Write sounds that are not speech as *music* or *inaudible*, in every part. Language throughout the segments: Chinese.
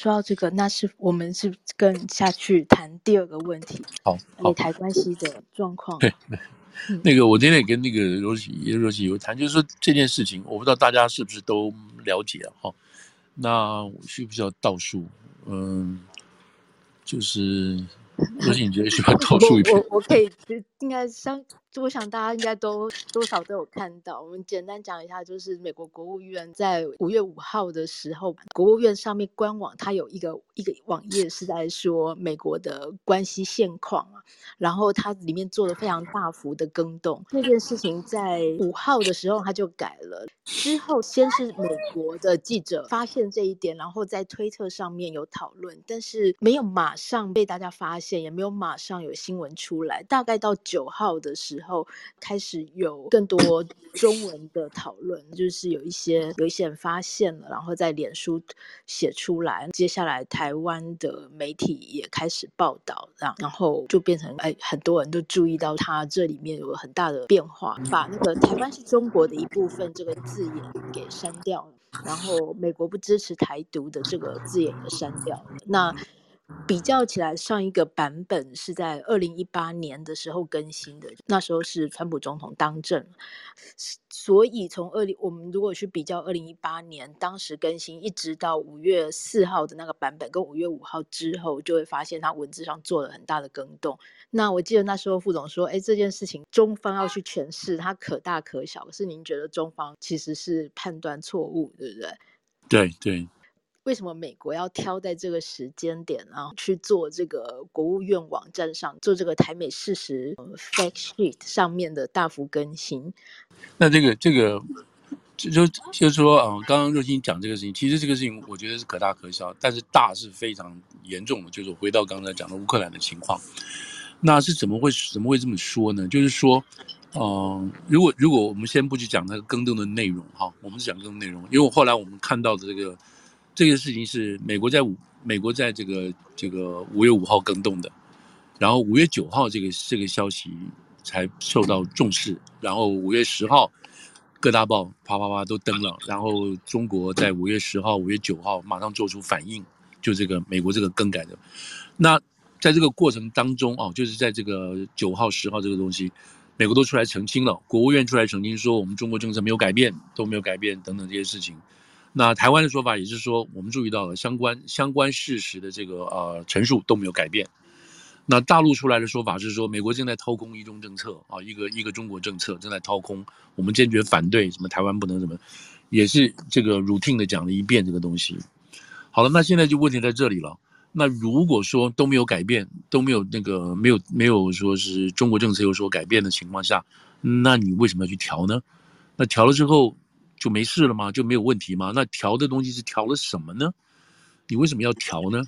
说到这个，那是我们是跟下去谈第二个问题。好，美，台关系的状况。对，那个我今天也跟那个罗琦罗西有谈，就是说这件事情，我不知道大家是不是都了解啊？哈，那我需不需要倒数？嗯，就是罗琦你觉得需要倒数一遍？我我，我可以，应该相。我想大家应该都多少都有看到。我们简单讲一下，就是美国国务院在五月五号的时候，国务院上面官网它有一个一个网页是在说美国的关系现况啊，然后它里面做了非常大幅的更动。那件事情在五号的时候它就改了，之后先是美国的记者发现这一点，然后在推特上面有讨论，但是没有马上被大家发现，也没有马上有新闻出来。大概到九号的时候。然后开始有更多中文的讨论，就是有一些有一些人发现了，然后在脸书写出来。接下来台湾的媒体也开始报道，然后就变成哎，很多人都注意到它这里面有很大的变化，把那个“台湾是中国的一部分”这个字眼给删掉了，然后美国不支持台独的这个字眼也删掉了。那比较起来，上一个版本是在二零一八年的时候更新的，那时候是川普总统当政，所以从二零我们如果去比较二零一八年当时更新，一直到五月四号的那个版本，跟五月五号之后，就会发现它文字上做了很大的更动。那我记得那时候副总说，哎，这件事情中方要去诠释，它可大可小，可是您觉得中方其实是判断错误，对不对？对对。为什么美国要挑在这个时间点，然后去做这个国务院网站上做这个台美事实 fact sheet 上面的大幅更新？那这个这个就就就是说啊，刚刚若星讲这个事情，其实这个事情我觉得是可大可小，但是大是非常严重的。就是回到刚才讲的乌克兰的情况，那是怎么会怎么会这么说呢？就是说，嗯、如果如果我们先不去讲那个更动的内容哈，我们是讲更动内容，因为我后来我们看到的这个。这个事情是美国在五，美国在这个这个五月五号更动的，然后五月九号这个这个消息才受到重视，然后五月十号各大报啪啪啪都登了，然后中国在五月十号、五月九号马上做出反应，就这个美国这个更改的。那在这个过程当中啊，就是在这个九号、十号这个东西，美国都出来澄清了，国务院出来澄清说我们中国政策没有改变，都没有改变等等这些事情。那台湾的说法也是说，我们注意到了相关相关事实的这个呃陈述都没有改变。那大陆出来的说法是说，美国正在掏空一中政策啊，一个一个中国政策正在掏空，我们坚决反对，什么台湾不能什么，也是这个 routine 的讲了一遍这个东西。好了，那现在就问题在这里了。那如果说都没有改变，都没有那个没有没有说是中国政策有所改变的情况下，那你为什么要去调呢？那调了之后，就没事了吗？就没有问题吗？那调的东西是调了什么呢？你为什么要调呢？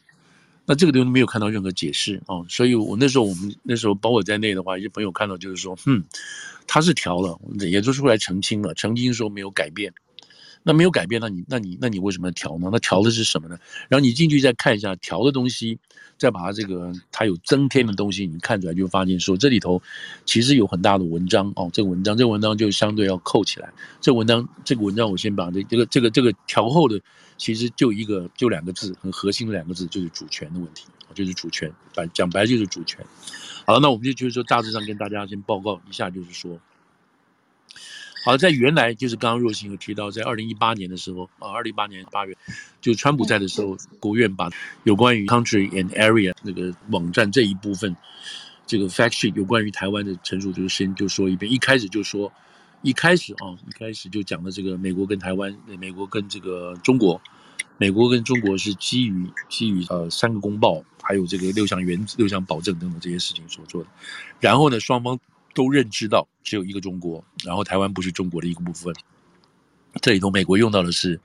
那这个东西没有看到任何解释啊、所以我那时候我们那时候包括在内的话，一些朋友看到就是说，哼，他是调了，也就是出来澄清了，澄清说没有改变。那没有改变，那你那你那你为什么要调呢？那调的是什么呢？然后你进去再看一下调的东西，再把它这个它有增添的东西，你看出来就发现说这里头其实有很大的文章哦。这个文章这个文章就相对要扣起来。这文章这个文章我先把这这个这个这个调后的其实就一个就两个字，很核心的两个字就是主权的问题，就是主权，白讲白就是主权。好了，那我们就就是说大致上跟大家先报告一下，就是说。好，在原来就是刚刚若星有提到，在二零一八年的时候啊，二零一八年八月，就川普在的时候，国务院把有关于 country and area 那个网站这一部分，这个 fact sheet 有关于台湾的陈述，就先就说一遍。一开始就说，一开始啊，一开始就讲了这个美国跟台湾，美国跟这个中国，美国跟中国是基于基于呃三个公报，还有这个六项原则、六项保证等等这些事情所做的。然后呢，双方。都认知到只有一个中国，然后台湾不是中国的一个部分。这里头美国用到的是，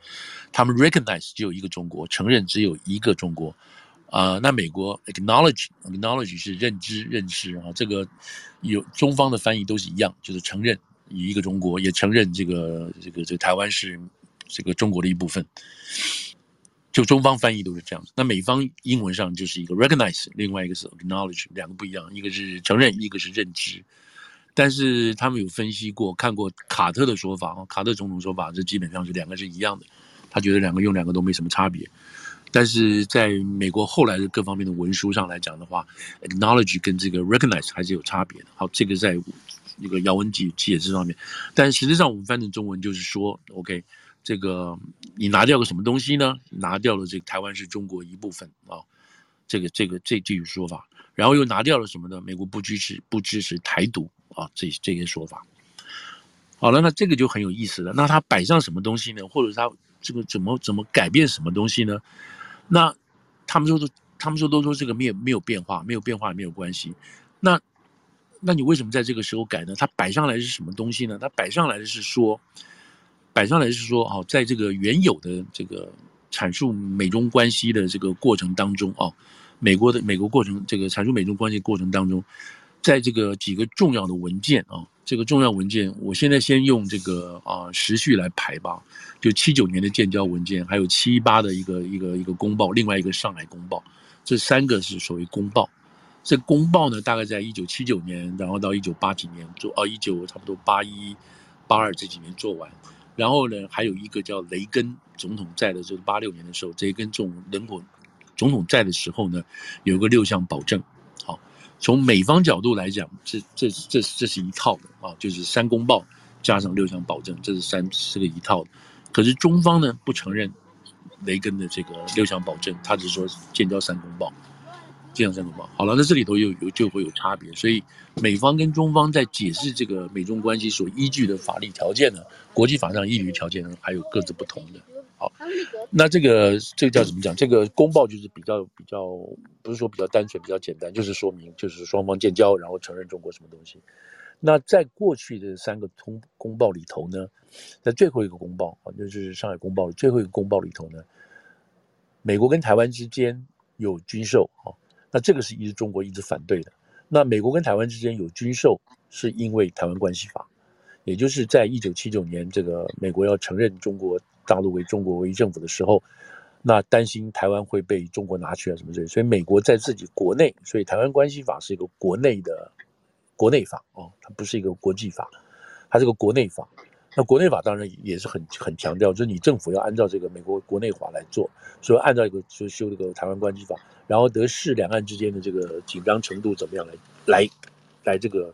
他们 recognize 只有一个中国，承认只有一个中国。啊、那美国 acknowledge acknowledge 是认知认识啊，这个有中方的翻译都是一样，就是承认一个中国，也承认这个这个这个台湾是这个中国的一部分。就中方翻译都是这样子，那美方英文上就是一个 recognize，另外一个是 acknowledge，两个不一样，一个是承认，一个是认知。但是他们有分析过，看过卡特的说法，卡特总统说法，这基本上是两个是一样的，他觉得两个用两个都没什么差别。但是在美国后来的各方面的文书上来讲的话，knowledge 跟这个 recognize 还是有差别的。好，这个在那个姚文解解释上面，但实际上我们翻成中文就是说，OK，这个你拿掉个什么东西呢？拿掉了这个台湾是中国一部分啊，这个这个这这句说法，然后又拿掉了什么呢？美国不支持不支持台独啊，这这些说法。好了，那这个就很有意思了。那他摆上什么东西呢？或者他这个怎么怎么改变什么东西呢？那他们说都，他们说都说这个没有没有变化，没有变化也没有关系。那那你为什么在这个时候改呢？他摆上来是什么东西呢？他摆上来的是说，摆上来是说，哦，在这个原有的这个阐述美中关系的这个过程当中，哦，美国的美国过程这个阐述美中关系过程当中，在这个几个重要的文件啊。这个重要文件，我现在先用这个啊时序来排吧。就七九年的建交文件，还有七八的一个一个一个公报，另外一个上海公报，这三个是属于公报。这公报呢，大概在一九七九年，然后到一九八几年做，哦，一九差不多八一八二这几年做完。然后呢，还有一个叫雷根总统在的，就是八六年的时候，雷根总人口总统在的时候呢，有个六项保证。从美方角度来讲，这这这这是一套的啊，就是三公报加上六项保证，这是三是个一套的。可是中方呢不承认雷根的这个六项保证，他只说建交三公报，建交三公报。好了，那这里头有有就会有差别，所以美方跟中方在解释这个美中关系所依据的法律条件呢，国际法上依据条件呢，还有各自不同的。好，那这个这个叫怎么讲？这个公报就是比较比较，不是说比较单纯、比较简单，就是说明就是双方建交，然后承认中国什么东西。那在过去的三个通公报里头呢，在最后一个公报啊，就是上海公报的最后一个公报里头呢，美国跟台湾之间有军售啊，那这个是一直中国一直反对的。那美国跟台湾之间有军售，是因为台湾关系法，也就是在一九七九年，这个美国要承认中国。大陆为中国唯一政府的时候，那担心台湾会被中国拿去啊什么之类，所以美国在自己国内，所以台湾关系法是一个国内的国内法哦，它不是一个国际法，它是个国内法。那国内法当然也是很很强调，就是你政府要按照这个美国国内法来做，所以按照一个就修这个台湾关系法，然后得视两岸之间的这个紧张程度怎么样来来来这个。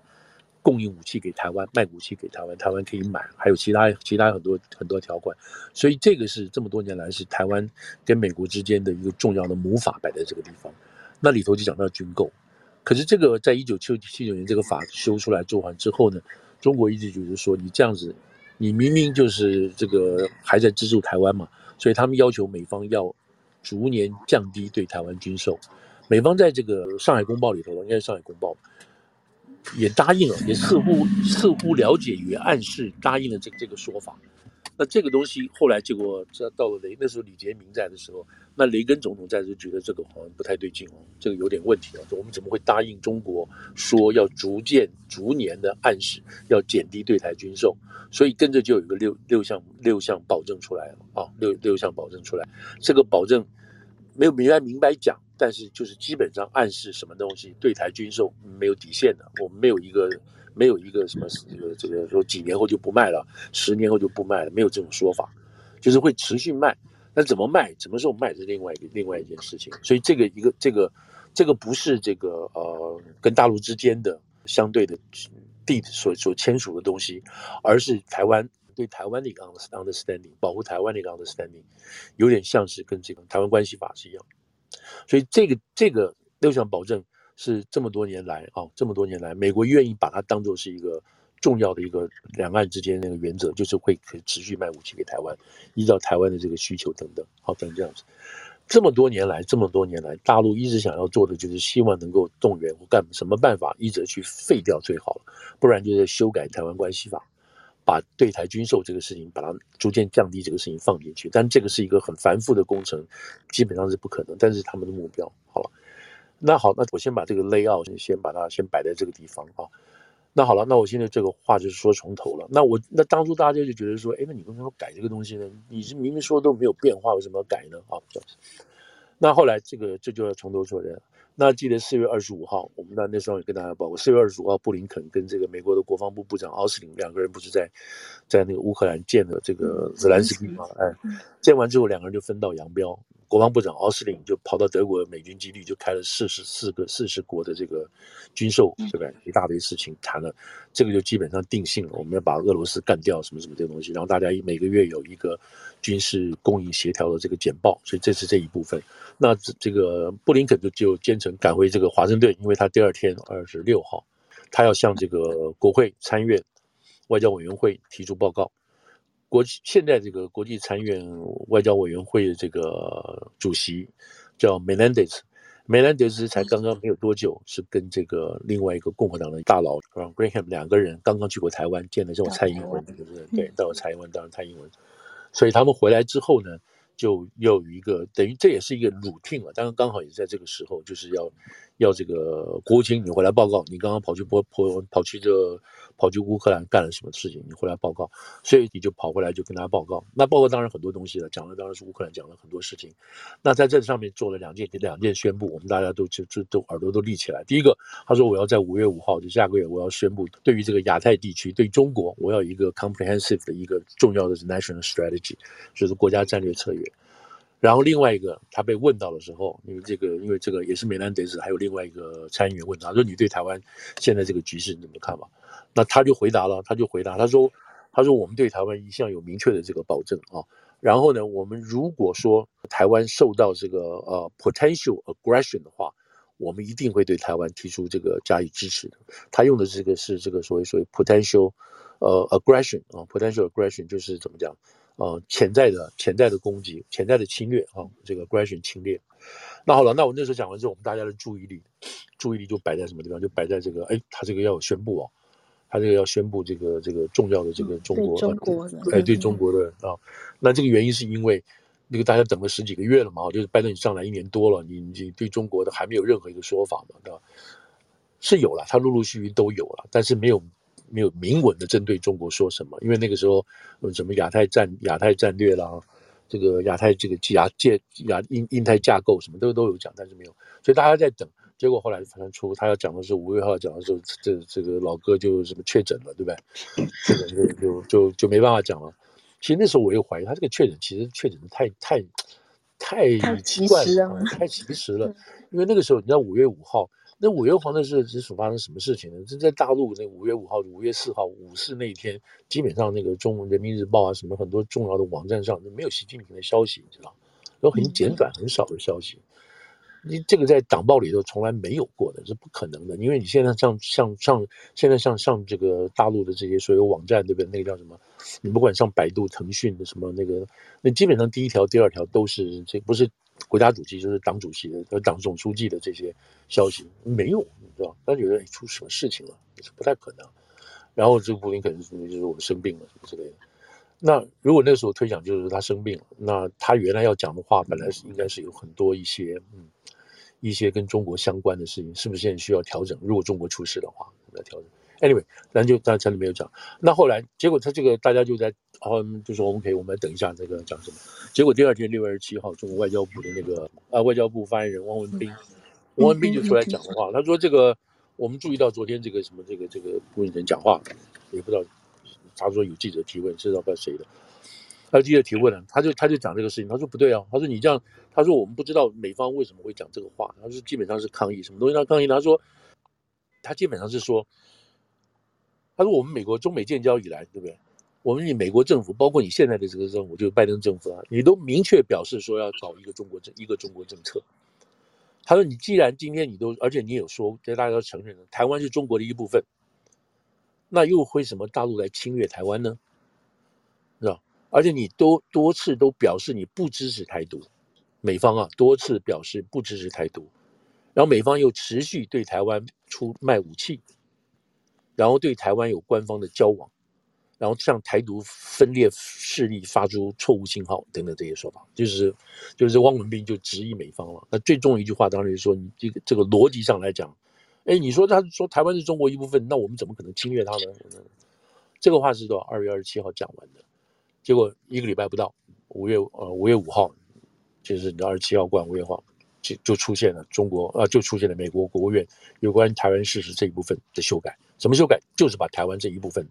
供应武器给台湾，卖武器给台湾，台湾可以买，还有其他其他很多很多条款，所以这个是这么多年来是台湾跟美国之间的一个重要的母法摆在这个地方。那里头就讲到军购，可是这个在一九七七九年这个法修出来做完之后呢，中国一直就是说你这样子，你明明就是这个还在资助台湾嘛，所以他们要求美方要逐年降低对台湾军售。美方在这个上海公报里头，应该是上海公报。也答应了，也似乎似乎了解与暗示答应了这这个说法。那这个东西后来结果这到了雷那时候李杰明在的时候，那雷根总统在就觉得这个好像不太对劲哦，这个有点问题啊。我们怎么会答应中国说要逐渐逐年的暗示要减低对台军售？所以跟着就有一个六六项六项保证出来了啊，六六项保证出来，这个保证没有明白明白讲。但是就是基本上暗示什么东西对台军售没有底线的，我们没有一个没有一个什么这个这个说几年后就不卖了，十年后就不卖了，没有这种说法，就是会持续卖。那怎么卖，什么时候卖是另外一个另外一件事情。所以这个一个这个这个不是这个呃跟大陆之间的相对的地所所签署的东西，而是台湾对台湾的一个 understanding，保护台湾的一个 understanding，有点像是跟这个台湾关系法是一样。所以这个这个六项保证是这么多年来啊，这么多年来，美国愿意把它当做是一个重要的一个两岸之间那个原则，就是会可持续卖武器给台湾，依照台湾的这个需求等等，好，等这样子。这么多年来，这么多年来，大陆一直想要做的就是希望能够动员或干什么办法，一则去废掉最好了，不然就是修改台湾关系法。把对台军售这个事情，把它逐渐降低这个事情放进去，但这个是一个很繁复的工程，基本上是不可能。但是他们的目标好了，那好，那我先把这个 layout 先把它先摆在这个地方啊。那好了，那我现在这个话就是说从头了。那我那当初大家就觉得说，哎，那你为什么改这个东西呢？你是明明说都没有变化，为什么要改呢？啊，那后来这个这就要从头说的。那记得四月二十五号，我们那那时候也跟大家报过，四月二十五号，布林肯跟这个美国的国防部部长奥斯汀两个人不是在在那个乌克兰见了这个泽兰斯基吗？哎，见完之后两个人就分道扬镳，国防部长奥斯汀就跑到德国美军基地，就开了四十四个四十国的这个军售，对吧？一大堆事情谈了，这个就基本上定性了，我们要把俄罗斯干掉，什么什么这个东西，然后大家每个月有一个军事供应协调的这个简报，所以这是这一部分。那这个布林肯就就兼程赶回这个华盛顿，因为他第二天二十六号，他要向这个国会参院外交委员会提出报告。国现在这个国际参院外交委员会的这个主席叫梅兰德斯，梅兰德斯才刚刚没有多久，是跟这个另外一个共和党的大佬 Ron Graham 两个人刚刚去过台湾，见了这种蔡英文，对不对？对，到了蔡英文，当然蔡英文，所以他们回来之后呢，就又有一个等于这也是一个 routine 了，当然刚好也在这个时候，就是要要这个国务卿你回来报告，你刚刚跑去波波跑去这个。跑去乌克兰干了什么事情？你回来报告，所以你就跑回来就跟他报告。那报告当然很多东西了，讲的当然是乌克兰，讲了很多事情。那在这上面做了两件两件宣布，我们大家都就就都耳朵都立起来。第一个，他说我要在五月五号，就下个月我要宣布，对于这个亚太地区，对中国，我要一个 comprehensive 的一个重要的 national strategy，就是国家战略策略。然后另外一个，他被问到的时候，因为这个，因为这个也是梅兰德斯，还有另外一个参议员问他说：“你对台湾现在这个局势你怎么看法？”那他就回答了，他就回答，他说：“他说我们对台湾一向有明确的这个保证啊。然后呢，我们如果说台湾受到这个呃 potential aggression 的话，我们一定会对台湾提出这个加以支持的。他用的这个是这个所谓所谓 potential 呃 aggression 啊，potential aggression 就是怎么讲呃潜在的潜在的攻击，潜在的侵略啊，这个 aggression 侵略。那好了，那我那时候讲完之后，我们大家的注意力注意力就摆在什么地方？就摆在这个，哎，他这个要宣布哦。”他这个要宣布这个这个重要的这个中国，中国的哎，对中国的啊，那这个原因是因为那个大家等了十几个月了嘛，就是拜登你上来一年多了，你你对中国的还没有任何一个说法嘛，对吧？是有了，他陆陆续续都有了，但是没有没有明文的针对中国说什么，因为那个时候什么亚太战亚太战略啦，这个亚太这个亚界亚印印太架构什么都都有讲，但是没有，所以大家在等。结果后来传出他要讲的是五月号讲的时候，这这个老哥就什么确诊了，对不对？确诊就就就就没办法讲了。其实那时候我又怀疑他这个确诊其实确诊的太太太奇怪了，太及时了。*laughs* 因为那个时候你知道五月五号，那五月五号那时候是所发生什么事情呢？就在大陆那五月五号、五月四号五四那一天，基本上那个中文人民日报啊什么很多重要的网站上都没有习近平的消息，你知道，都很简短、很少的消息。你这个在党报里头从来没有过的，是不可能的。因为你现在像像像现在像上这个大陆的这些所有网站，对不对？那个叫什么？你不管上百度、腾讯的什么那个，那基本上第一条、第二条都是这不是国家主席就是党主席的、和党总书记的这些消息，没有，你知道？但是有人出什么事情了，是不太可能。然后这个布林肯是就是我生病了什么之类的。那如果那个时候推想就是他生病了，那他原来要讲的话本来是应该是有很多一些嗯。一些跟中国相关的事情，是不是现在需要调整？如果中国出事的话，要调整。Anyway，咱就咱这里没有讲。那后来结果他这个大家就在，然后就说 OK，我们来等一下这个讲什么。结果第二天六月二十七号，中国外交部的那个啊外交部发言人汪文斌，汪文斌就出来讲的话，他说这个我们注意到昨天这个什么这个这个布林肯讲话，也不知道他说有记者提问，是知道不知道谁的。他记者提问了，他就他就讲这个事情，他说不对啊，他说你这样，他说我们不知道美方为什么会讲这个话，他说基本上是抗议，什么东西他抗议？他说他基本上是说，他说我们美国中美建交以来，对不对？我们你美国政府，包括你现在的这个政府，就是拜登政府啊，你都明确表示说要搞一个中国政一个中国政策。他说你既然今天你都，而且你有说，这大家都承认了，台湾是中国的一部分，那又为什么大陆来侵略台湾呢？是吧？而且你多多次都表示你不支持台独，美方啊多次表示不支持台独，然后美方又持续对台湾出卖武器，然后对台湾有官方的交往，然后向台独分裂势力发出错误信号等等这些说法，就是就是汪文斌就质疑美方了。那最重要一句话当然就是说，你这个这个逻辑上来讲，哎，你说他说台湾是中国一部分，那我们怎么可能侵略他呢？这个话是多少？二月二十七号讲完的。结果一个礼拜不到，五月呃五月五号，就是二十七号过五月号，就就出现了中国啊，就出现了美国国务院有关台湾事实这一部分的修改。什么修改？就是把台湾这一部分，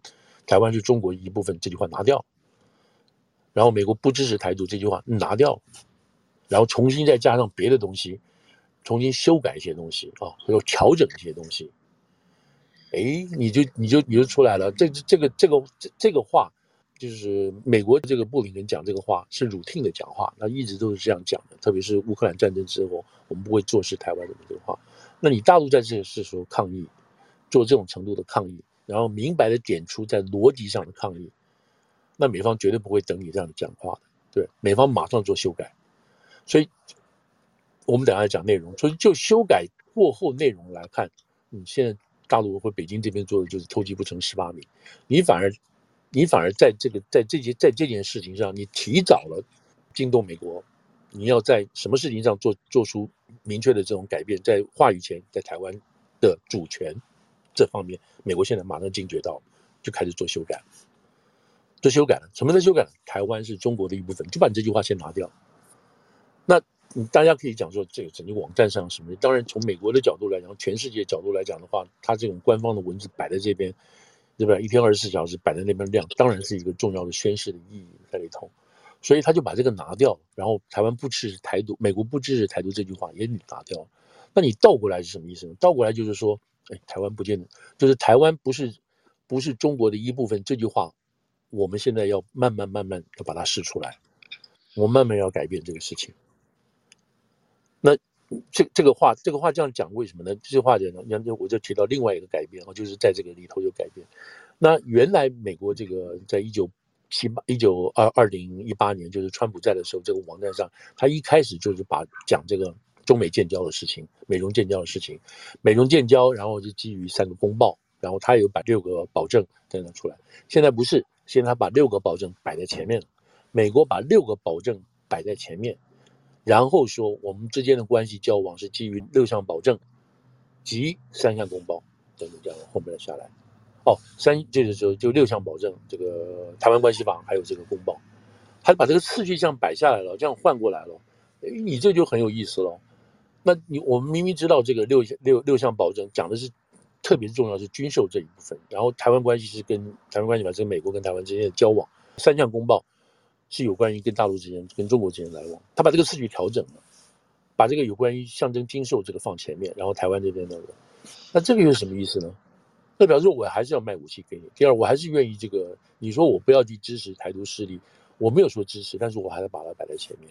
台湾是中国一部分这句话拿掉，然后美国不支持台独这句话拿掉，然后重新再加上别的东西，重新修改一些东西啊，或者调整一些东西，哎，你就你就你就出来了。这这个这个这这个话，就是美国这个布林肯讲这个话是 routine 的讲话，那一直都是这样讲的。特别是乌克兰战争之后，我们不会坐视台湾的这个话。那你大陆在这个时候抗议，做这种程度的抗议，然后明白的点出在逻辑上的抗议，那美方绝对不会等你这样的讲话的，对，美方马上做修改。所以，我们等下来讲内容。所以，就修改过后内容来看，你现在大陆或北京这边做的就是偷鸡不成蚀把米。你反而，你反而在这个在这些在这件事情上，你提早了惊动美国。你要在什么事情上做做出明确的这种改变，在话语权，在台湾的主权这方面，美国现在马上惊觉到，就开始做修改。做修改了，什么在修改？台湾是中国的一部分，就把你这句话先拿掉。那大家可以讲说，这个整个网站上什么？当然，从美国的角度来讲，全世界角度来讲的话，它这种官方的文字摆在这边，对吧？一天二十四小时摆在那边亮，当然是一个重要的宣示的意义在里头。所以他就把这个拿掉，然后台湾不支持台独，美国不支持台独这句话也你拿掉。那你倒过来是什么意思呢？倒过来就是说，哎，台湾不见得，就是台湾不是不是中国的一部分。这句话，我们现在要慢慢慢慢的把它试出来，我慢慢要改变这个事情。这这个话，这个话这样讲，为什么呢？这句话讲呢，然后我就提到另外一个改变啊，就是在这个里头有改变。那原来美国这个在一九七八一九二二零一八年，就是川普在的时候，这个网站上，他一开始就是把讲这个中美建交的事情，美中建交的事情，美中建交，然后就基于三个公报，然后他有把六个保证等等出来。现在不是，现在他把六个保证摆在前面了，美国把六个保证摆在前面。然后说，我们之间的关系交往是基于六项保证及三项公报等等这样后面的下来。哦，三就是说就六项保证，这个台湾关系法还有这个公报，他把这个次序这样摆下来了，这样换过来了，你这就很有意思了。那你我们明明知道这个六六六项保证讲的是特别重要是军售这一部分，然后台湾关系是跟台湾关系法是美国跟台湾之间的交往，三项公报。是有关于跟大陆之间、跟中国之间来往，他把这个次序调整了，把这个有关于象征经受这个放前面，然后台湾这边那个，那这个又是什么意思呢？那表示我还是要卖武器给你。第二，我还是愿意这个，你说我不要去支持台独势力，我没有说支持，但是我还是把它摆在前面。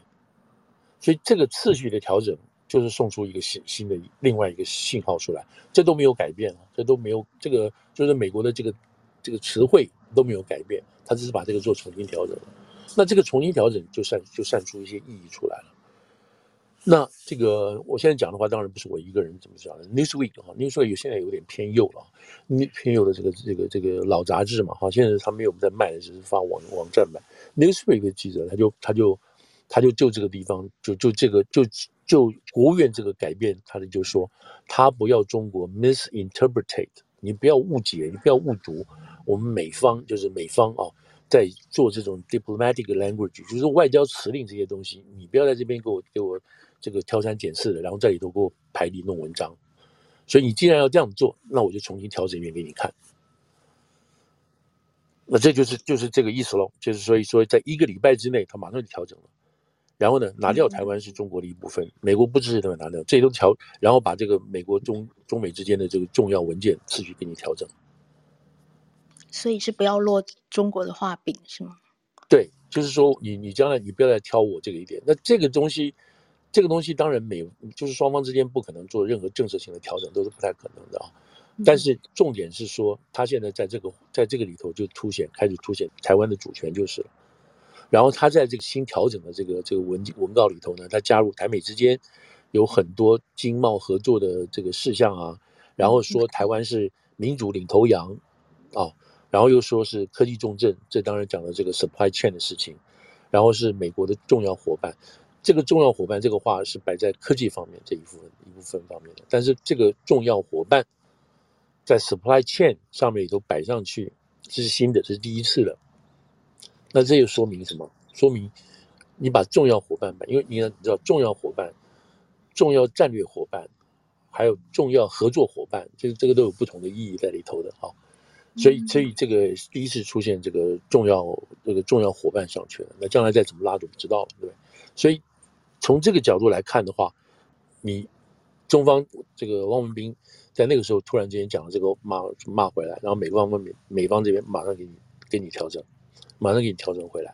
所以这个次序的调整，就是送出一个新新的另外一个信号出来，这都没有改变啊，这都没有这个就是美国的这个这个词汇都没有改变，他只是把这个做重新调整了。那这个重新调整就散就散出一些意义出来了。那这个我现在讲的话，当然不是我一个人怎么讲的。Newsweek 哈，Newsweek 现在有点偏右了，偏右的这个这个这个老杂志嘛，哈，现在他没有在卖，只是发网网站版。Newsweek 的记者他就他就他就就这个地方就就这个就就国务院这个改变，他的就说他不要中国 misinterpret，你不要误解，你不要误读我们美方就是美方啊。在做这种 diplomatic language，就是外交辞令这些东西，你不要在这边给我给我这个挑三拣四的，然后在里头给我排里弄文章。所以你既然要这样做，那我就重新调整一遍给你看。那这就是就是这个意思喽，就是所以说，在一个礼拜之内，他马上就调整了。然后呢，拿掉台湾是中国的一部分，美国不支持他们拿掉，这些都调，然后把这个美国中中美之间的这个重要文件次序给你调整。所以是不要落中国的画饼是吗？对，就是说你你将来你不要再挑我这个一点。那这个东西，这个东西当然美，就是双方之间不可能做任何政策性的调整，都是不太可能的啊。但是重点是说，他现在在这个在这个里头就凸显开始凸显台湾的主权就是了。然后他在这个新调整的这个这个文文告里头呢，他加入台美之间有很多经贸合作的这个事项啊，然后说台湾是民主领头羊啊。然后又说是科技重镇，这当然讲了这个 supply chain 的事情，然后是美国的重要伙伴，这个重要伙伴这个话是摆在科技方面这一部分一部分方面的，但是这个重要伙伴在 supply chain 上面也都摆上去，这是新的，这是第一次的。那这又说明什么？说明你把重要伙伴摆，因为你要你知道重要伙伴、重要战略伙伴，还有重要合作伙伴，这个这个都有不同的意义在里头的啊。所以，所以这个第一次出现这个重要这个重要伙伴上去了，那将来再怎么拉就不知道了，对不对？所以从这个角度来看的话，你中方这个汪文斌在那个时候突然之间讲了这个骂骂回来，然后美方面美方这边马上给你给你调整，马上给你调整回来。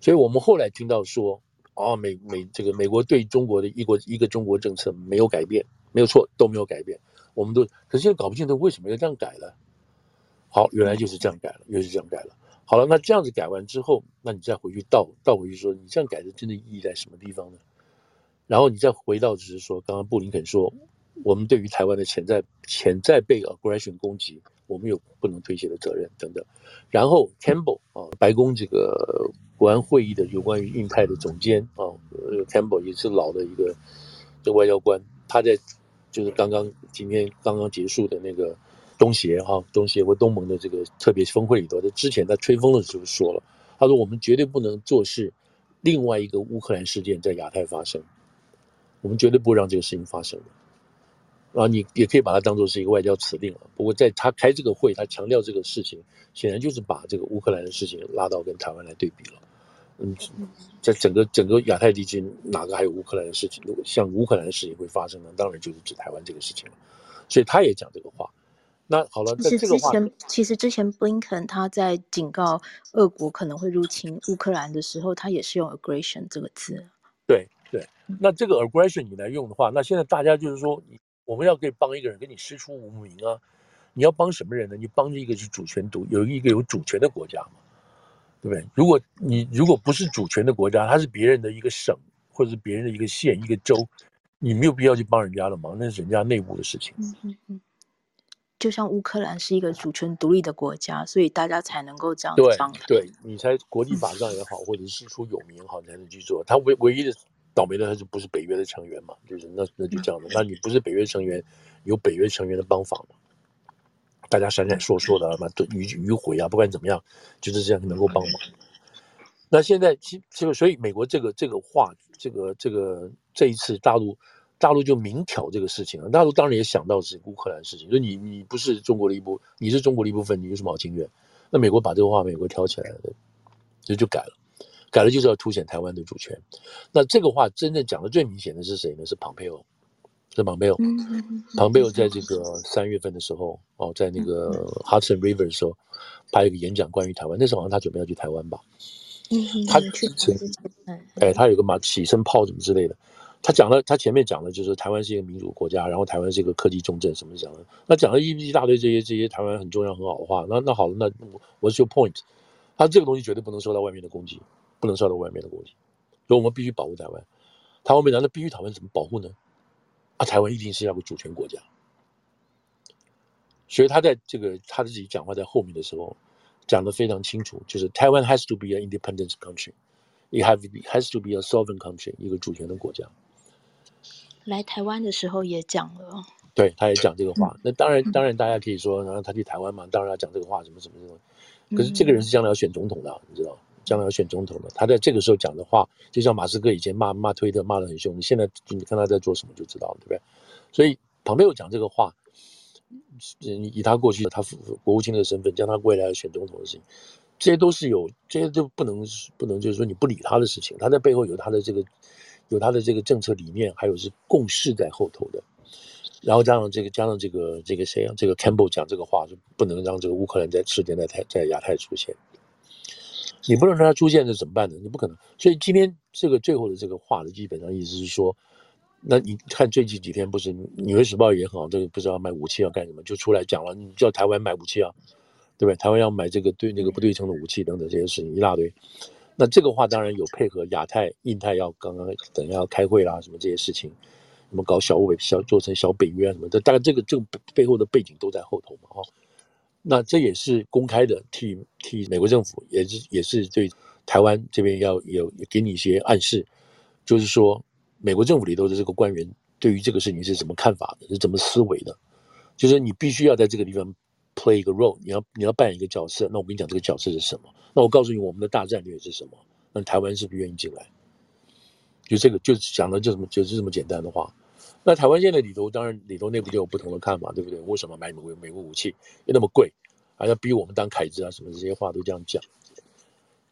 所以我们后来听到说，哦，美美这个美国对中国的一国一个中国政策没有改变，没有错，都没有改变。我们都可是现在搞不清楚为什么要这样改了。好，原来就是这样改了，又是这样改了。好了，那这样子改完之后，那你再回去倒倒回去说，你这样改的真的意义在什么地方呢？然后你再回到就是说，刚刚布林肯说，我们对于台湾的潜在潜在被 aggression 攻击，我们有不能推卸的责任等等。然后 Campbell 啊，白宫这个国安会议的有关于印太的总监啊，Campbell 也是老的一个这外交官，他在就是刚刚今天刚刚结束的那个。东协哈，东协或东盟的这个特别峰会里头，他之前在吹风的时候说了，他说我们绝对不能坐视另外一个乌克兰事件在亚太发生，我们绝对不会让这个事情发生的。然后你也可以把它当做是一个外交辞令了。不过在他开这个会，他强调这个事情，显然就是把这个乌克兰的事情拉到跟台湾来对比了。嗯，在整个整个亚太地区，哪个还有乌克兰的事情？如果像乌克兰的事情会发生呢？当然就是指台湾这个事情了。所以他也讲这个话。那好了，其实之前其实之前布林肯他在警告俄国可能会入侵乌克兰的时候，他也是用 aggression 这个字。对对，那这个 aggression 你来用的话，那现在大家就是说，我们要可以帮一个人，给你师出无名啊，你要帮什么人呢？你帮一个是主权独有一个有主权的国家嘛，对不对？如果你如果不是主权的国家，它是别人的一个省或者是别人的一个县一个州，你没有必要去帮人家的忙，那是人家内部的事情。嗯嗯嗯。就像乌克兰是一个主权独立的国家，所以大家才能够这样帮。对，对你才国际法上也好，或者是师出有名好，才能去做。他唯唯一的倒霉的，他就不是北约的成员嘛，就是那那就这样的。那你不是北约成员，有北约成员的帮忙嘛？大家闪闪烁烁的嘛，都迂迂回啊，不管怎么样，就是这样能够帮忙。那现在其这个，所以美国这个这个话，这个这个这一次大陆。大陆就明挑这个事情了，大陆当然也想到是乌克兰事情，就你你不是中国的一部，你是中国的一部分，你有什么好情愿？那美国把这个话美国挑起来了，就就改了，改了就是要凸显台湾的主权。那这个话真正讲的最明显的是谁呢？是庞佩奥，是庞佩奥。庞佩奥在这个三月份的时候，哦，在那个 Hudson River 的时候，他有个演讲关于台湾，那时候好像他准备要去台湾吧？他之前，哎，他有个马起身炮什么之类的。他讲了，他前面讲的就是台湾是一个民主国家，然后台湾是一个科技重镇，什么讲的？那讲了一一大堆这些这些台湾很重要很好的话。那那好了，那我我是 your point，他这个东西绝对不能受到外面的攻击，不能受到外面的攻击，所以我们必须保护台湾。台湾没难道必须台湾怎么保护呢？啊，台湾一定是要个主权国家。所以他在这个他自己讲话在后面的时候讲的非常清楚，就是台湾 has to be an independent country，it have has to be a sovereign country，一个主权的国家。来台湾的时候也讲了，对，他也讲这个话。那当然，当然大家可以说，然后他去台湾嘛，当然要讲这个话，什么什么什么。可是这个人是将来要选总统的，你知道，将来要选总统的。他在这个时候讲的话，就像马斯克以前骂骂推特骂得很凶，你现在你看他在做什么就知道了，对不对？所以旁边有讲这个话，以他过去的他国务卿的身份，将他未来要选总统的事情，这些都是有，这些都不能不能就是说你不理他的事情，他在背后有他的这个。有他的这个政策理念，还有是共识在后头的，然后加上这个加上这个这个谁啊，这个 Campbell 讲这个话，就不能让这个乌克兰在事件在台在亚太出现。你不能让它出现，这怎么办呢？你不可能。所以今天这个最后的这个话的基本上意思是说，那你看最近几天不是《纽约时报》也很好，这个不知道买武器要干什么，就出来讲了，你叫台湾买武器啊，对不对？台湾要买这个对那个不对称的武器等等这些事情一大堆。那这个话当然有配合亚太、印太要刚刚等下要开会啦，什么这些事情，什么搞小北小做成小北约啊什么的，当然这个这个背后的背景都在后头嘛，哈。那这也是公开的，替替美国政府也是也是对台湾这边要有给你一些暗示，就是说美国政府里头的这个官员对于这个事情是怎么看法的，是怎么思维的，就是你必须要在这个地方。Play 一个 role，你要你要扮演一个角色，那我跟你讲这个角色是什么？那我告诉你我们的大战略是什么？那台湾是不是愿意进来？就这个就讲的就这么就是这么简单的话。那台湾现在里头当然里头内部就有不同的看法，对不对？为什么买美国美国武器又那么贵，还要逼我们当凯子啊什么这些话都这样讲。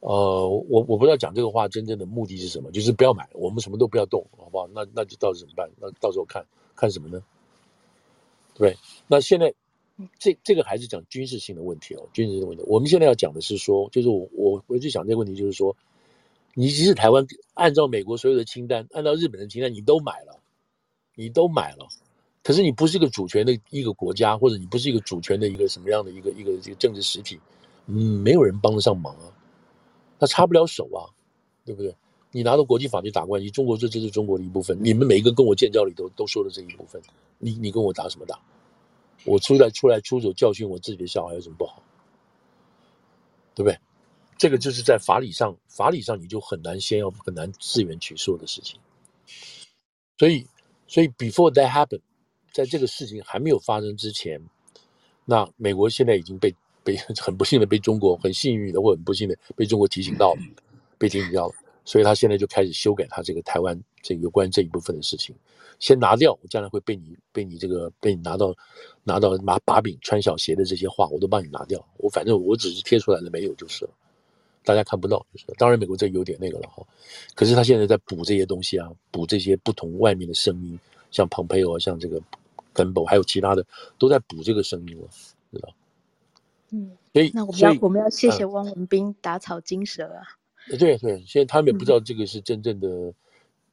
呃，我我不知道讲这个话真正的目的是什么，就是不要买，我们什么都不要动，好不好？那那就到时候怎么办？那到时候看看什么呢？对，那现在这这个还是讲军事性的问题哦，军事性的问题。我们现在要讲的是说，就是我我我就讲这个问题，就是说，你即使台湾按照美国所有的清单，按照日本的清单，你都买了，你都买了。可是你不是一个主权的一个国家，或者你不是一个主权的一个什么样的一个一个这个政治实体，嗯，没有人帮得上忙啊，他插不了手啊，对不对？你拿到国际法去打关系，中国这这是中国的一部分，你们每一个跟我建交里头都说的这一部分，你你跟我打什么打？我出来出来出手教训我自己的小孩有什么不好？对不对？这个就是在法理上，法理上你就很难先要很难自圆其说的事情，所以所以 before that happen。在这个事情还没有发生之前，那美国现在已经被被很不幸的被中国很幸运的或很不幸的被中国提醒到了，被提醒到了，所以他现在就开始修改他这个台湾这个有关这一部分的事情，先拿掉，我将来会被你被你这个被你拿到拿到拿把柄穿小鞋的这些话，我都帮你拿掉，我反正我只是贴出来了没有就是了，大家看不到就是了，当然美国这有点那个了哈，可是他现在在补这些东西啊，补这些不同外面的声音，像蓬佩奥像这个。根本还有其他的都在补这个声音了，知道？嗯，所以那我们要我们要谢谢汪文斌打草惊蛇啊。对对，现在他们也不知道这个是真正的、嗯、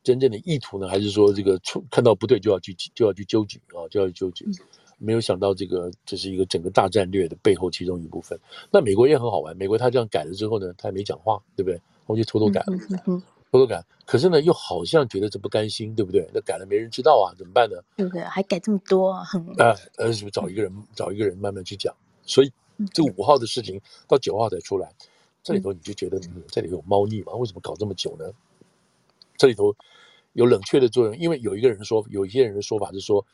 真正的意图呢，还是说这个出看到不对就要去就要去纠举啊，就要去纠举。嗯、没有想到这个这是一个整个大战略的背后其中一部分。那美国也很好玩，美国他这样改了之后呢，他也没讲话，对不对？我就偷偷改了。偷偷改，可是呢，又好像觉得这不甘心，对不对？那改了没人知道啊，怎么办呢？对不对？还改这么多啊？啊，呃，是不是找一个人，找一个人慢慢去讲？所以这五号的事情到九号才出来，这里头你就觉得，嗯，这里有猫腻嘛？为什么搞这么久呢？这里头有冷却的作用，因为有一个人说，有一些人的说法是说，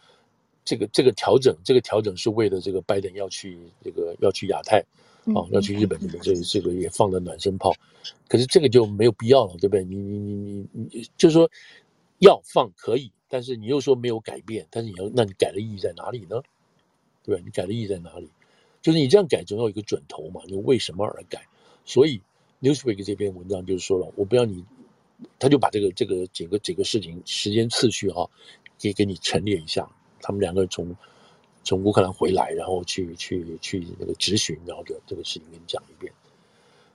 这个这个调整，这个调整是为了这个拜登要去这个要去亚太。哦，要去日本，这个这个也放了暖身炮，可是这个就没有必要了，对不对？你你你你你，就是说要放可以，但是你又说没有改变，但是你要，那你改的意义在哪里呢？对吧？你改的意义在哪里？就是你这样改总要有一个准头嘛，你为什么而改？所以 Newsweek 这篇文章就是说了，我不要你，他就把这个这个整个整个事情时间次序哈，也给你陈列一下，他们两个人从。从乌克兰回来，然后去去去那个质询，然后就这个事情给你讲一遍。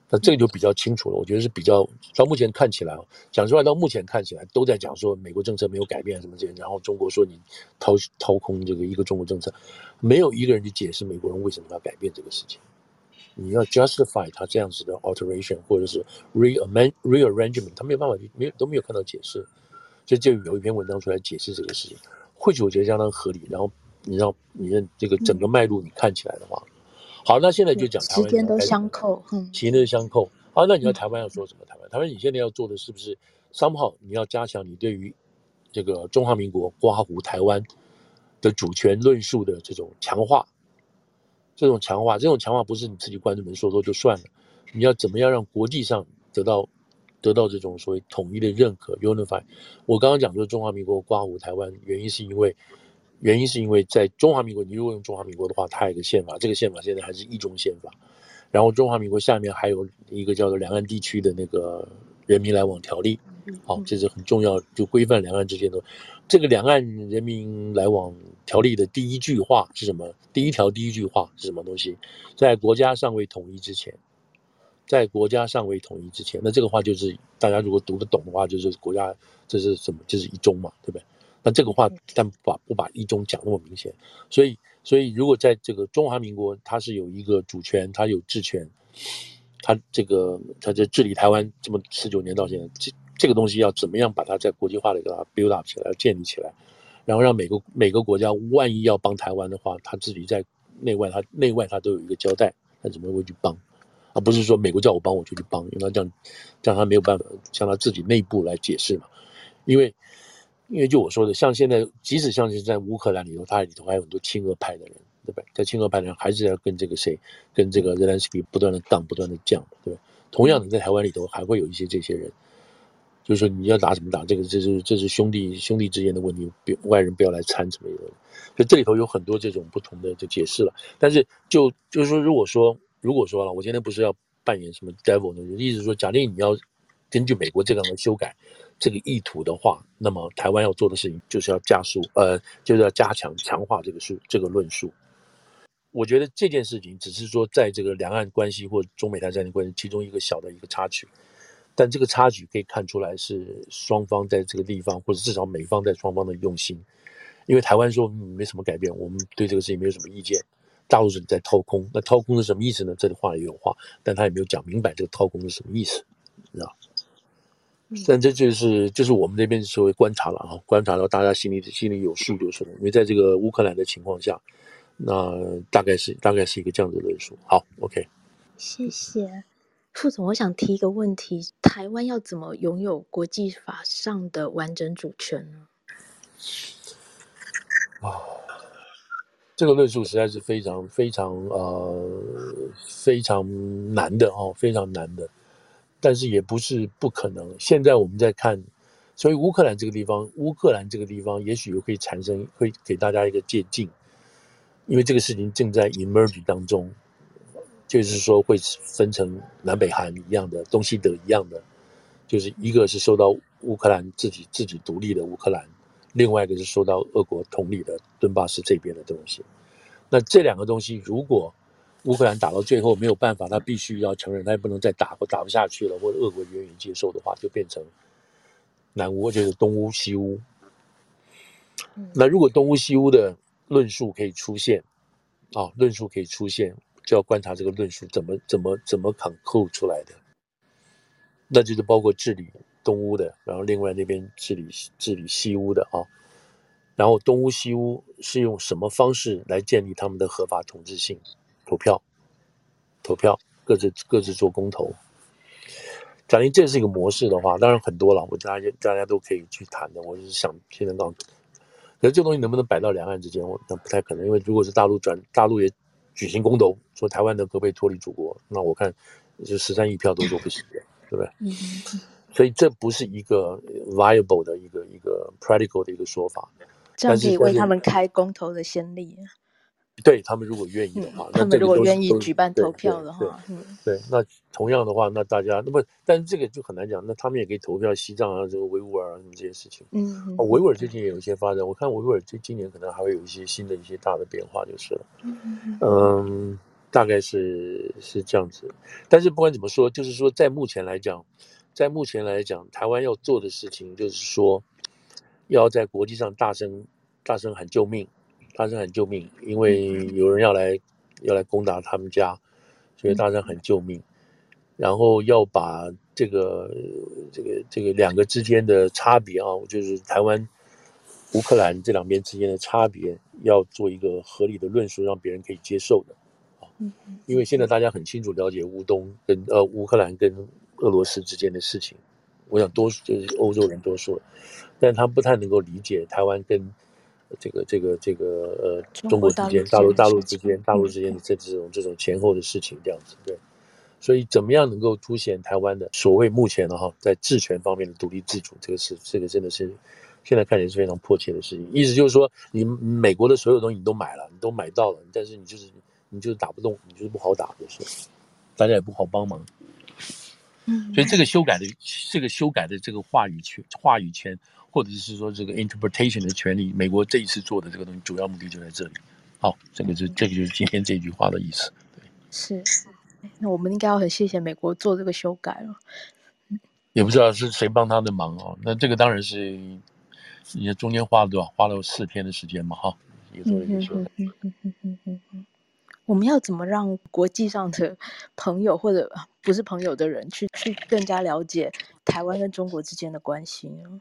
那这个就比较清楚了，我觉得是比较到目前看起来，讲出来到目前看起来都在讲说美国政策没有改变什么这些，然后中国说你掏掏空这个一个中国政策，没有一个人去解释美国人为什么要改变这个事情。你要 justify 他这样子的 alteration 或者是 rearrangement rearrangement，他没有办法去，没有都没有看到解释，所以就有一篇文章出来解释这个事情，或许我觉得相当合理，然后。你让你的这个整个脉络你看起来的话，嗯、好，那现在就讲台湾。时间都相扣，嗯，时间都相扣。好，那你要台湾要说什么？台湾，台湾，你现在要做的是不是 somehow 你要加强你对于这个中华民国刮胡台湾的主权论述的这种强化？这种强化，这种强化不是你自己关着门说说就算了，你要怎么样让国际上得到得到这种所谓统一的认可？Unify。我刚刚讲说中华民国括弧台湾，原因是因为。原因是因为在中华民国，你如果用中华民国的话，它有个宪法，这个宪法现在还是一中宪法。然后中华民国下面还有一个叫做两岸地区的那个人民来往条例，好，这是很重要，就规范两岸之间的。这个两岸人民来往条例的第一句话是什么？第一条第一句话是什么东西？在国家尚未统一之前，在国家尚未统一之前，那这个话就是大家如果读得懂的话，就是国家这是什么？这是一中嘛，对不对？那这个话，但不把不把一中讲那么明显，所以所以如果在这个中华民国，它是有一个主权，它有治权，它这个它这治理台湾这么十九年到现在，这这个东西要怎么样把它在国际化的给它 build up 起来，建立起来，然后让每个每个国家万一要帮台湾的话，他自己在内外他内外他都有一个交代，他怎么会去帮，而不是说美国叫我帮我就去帮，因为他这样这样他没有办法向他自己内部来解释嘛，因为。因为就我说的，像现在，即使像是在乌克兰里头，它里头还有很多亲俄派的人，对不对？在亲俄派的人还是要跟这个谁，跟这个泽连斯基不断的荡，不断的降，对吧？同样的，在台湾里头还会有一些这些人，就是说你要打什么打，这个这是这是兄弟兄弟之间的问题，别外人不要来掺什么的。所以这里头有很多这种不同的就解释了。但是就就是说，如果说如果说了，我今天不是要。扮演什么 devil 呢？意思说，假定你要根据美国这样的修改这个意图的话，那么台湾要做的事情就是要加速，呃，就是要加强强化这个述这个论述。我觉得这件事情只是说，在这个两岸关系或中美台战争关系其中一个小的一个插曲，但这个差距可以看出来是双方在这个地方，或者至少美方在双方的用心。因为台湾说没什么改变，我们对这个事情没有什么意见。大陆是在掏空，那掏空是什么意思呢？这里话也有话，但他也没有讲明白这个掏空是什么意思，你知道？但这就是就是我们这边所谓观察了啊，观察到大家心里心里有数就是了。因为在这个乌克兰的情况下。那大概是大概是一个这样的论述。好，OK。谢谢副总，我想提一个问题：台湾要怎么拥有国际法上的完整主权呢？啊，*sighs* 这个论述实在是非常非常呃非常难的哦，非常难的。但是也不是不可能。现在我们在看，所以乌克兰这个地方，乌克兰这个地方，也许会产生，会给大家一个借鉴。因为这个事情正在 emerge 当中，就是说会分成南北韩一样的，东西德一样的，就是一个是受到乌克兰自己自己独立的乌克兰，另外一个是受到俄国统理的顿巴斯这边的东西。那这两个东西，如果乌克兰打到最后没有办法，他必须要承认，他也不能再打或打不下去了，或者俄国愿意接受的话，就变成南乌就是东乌西乌。那如果东乌西乌的论述可以出现，啊，论述可以出现，就要观察这个论述怎么怎么怎么 conclude 出来的。那就是包括治理东乌的，然后另外那边治理治理西乌的啊。然后东乌西乌是用什么方式来建立他们的合法统治性？投票，投票，各自各自做公投。假定这是一个模式的话，当然很多了，我大家大家都可以去谈的。我就是想现在告诉。可是这东西能不能摆到两岸之间？我那不太可能，因为如果是大陆转，大陆也举行公投，说台湾的可不可以脱离祖国，那我看就十三亿票都说不行，对不对？嗯。所以这不是一个 viable 的一个一个 practical 的一个说法。这样可以为他们开公投的先例。对他们如果愿意的话，嗯、他们如果愿意举办投票的话，对，对，对，对，那同样的话，那大家那么，但是这个就很难讲。那他们也可以投票西藏啊，这个维吾尔啊什么这些事情。嗯，维吾尔最近也有一些发展，我看维吾尔这今年可能还会有一些新的一些大的变化，就是了。嗯，大概是是这样子。但是不管怎么说，就是说在目前来讲，在目前来讲，台湾要做的事情就是说，要在国际上大声大声喊救命。大声喊救命，因为有人要来要来攻打他们家，所以大声喊救命。然后要把这个这个这个两个之间的差别啊，就是台湾、乌克兰这两边之间的差别，要做一个合理的论述，让别人可以接受的啊。因为现在大家很清楚了解乌东跟呃乌克兰跟俄罗斯之间的事情，我想多数就是欧洲人多数，但他不太能够理解台湾跟。这个这个这个呃，中国之间、大陆大陆之间、大陆之间的这这种这种前后的事情，这样子对。所以，怎么样能够凸显台湾的所谓目前的哈，在治权方面的独立自主，这个是这个真的是现在看起来是非常迫切的事情。意思就是说，你美国的所有东西你都买了，你都买到了，但是你就是你就是打不动，你就是不好打，就是大家也不好帮忙。嗯，所以这个修改的这个修改的这个话语权话语权。或者是说这个 interpretation 的权利。美国这一次做的这个东西，主要目的就在这里。好，这个就这个就是今天这句话的意思。对，是。那我们应该要很谢谢美国做这个修改了。也不知道是谁帮他的忙哦。那这个当然是，你中间花了多少？花了四天的时间嘛，哈。一个说。我们要怎么让国际上的朋友或者不是朋友的人去去更加了解台湾跟中国之间的关系呢？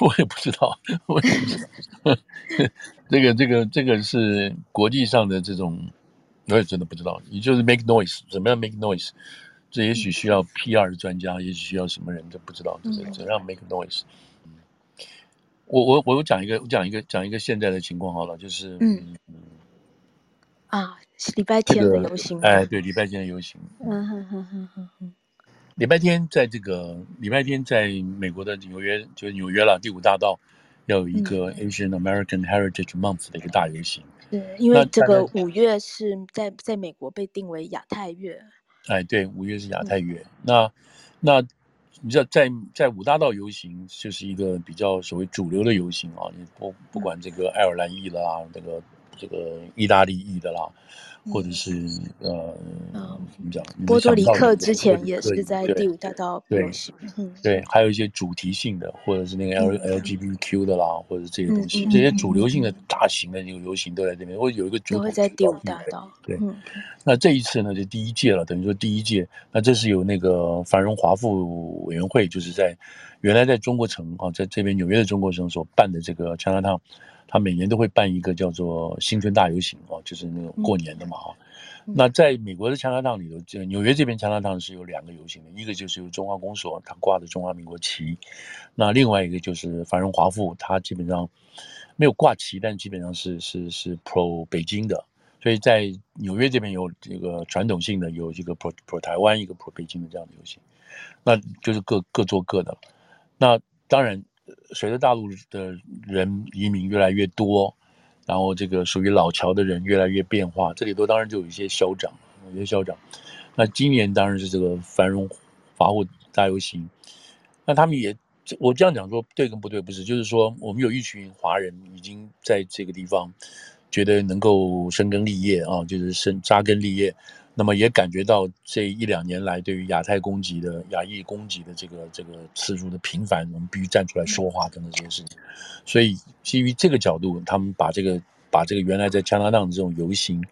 我也不知道，我也不知道，*laughs* 这个这个这个是国际上的这种，我也真的不知道。你就是 make noise，怎么样 make noise？这也许需要 PR 的专家，也许需要什么人，都不知道。就是怎么样 make noise？我我我讲一个，我讲一个讲一个现在的情况好了，就是嗯啊，礼拜天的游行，哎，对，礼拜天的游行，嗯哼哼哼哼哼。礼拜天在这个礼拜天在美国的纽约，就是纽约了第五大道，要有一个 Asian American Heritage Month 的一个大游行。对，因为这个五月是在在美国被定为亚太月。哎，对，五月是亚太月。嗯、那那你知道，在在五大道游行就是一个比较所谓主流的游行啊，你不不管这个爱尔兰裔的啦，这个这个意大利裔的啦。或者是呃，怎么讲？波多黎克之前也是在第五大道游行，对，还有一些主题性的，或者是那个 L L G B Q 的啦，或者这些东西，这些主流性的大型的那个游行都在这边，或者有一个主都会在第五大道。对，那这一次呢，就第一届了，等于说第一届，那这是由那个繁荣华富委员会，就是在原来在中国城啊，在这边纽约的中国城所办的这个 Chinatown。他每年都会办一个叫做新春大游行哦，就是那种过年的嘛那在美国的 Chinatown 里头，这纽约这边 Chinatown 是有两个游行的，一个就是由中华公所，他挂的中华民国旗；那另外一个就是繁荣华富，他基本上没有挂旗，但基本上是是是 pro 北京的。所以在纽约这边有这个传统性的，有这个 pro pro 台湾，一个 pro 北京的这样的游行，那就是各各做各的。那当然。随着大陆的人移民越来越多，然后这个属于老桥的人越来越变化，这里头当然就有一些嚣张，有些嚣张。那今年当然是这个繁荣华富大游行，那他们也，我这样讲说对跟不对不是，就是说我们有一群华人已经在这个地方，觉得能够生根立业啊，就是生扎根立业。那么也感觉到这一两年来，对于亚太攻击的亚裔攻击的这个这个次数的频繁，我们必须站出来说话等等这些事情。所以基于这个角度，他们把这个把这个原来在 Chinatown 这种游行，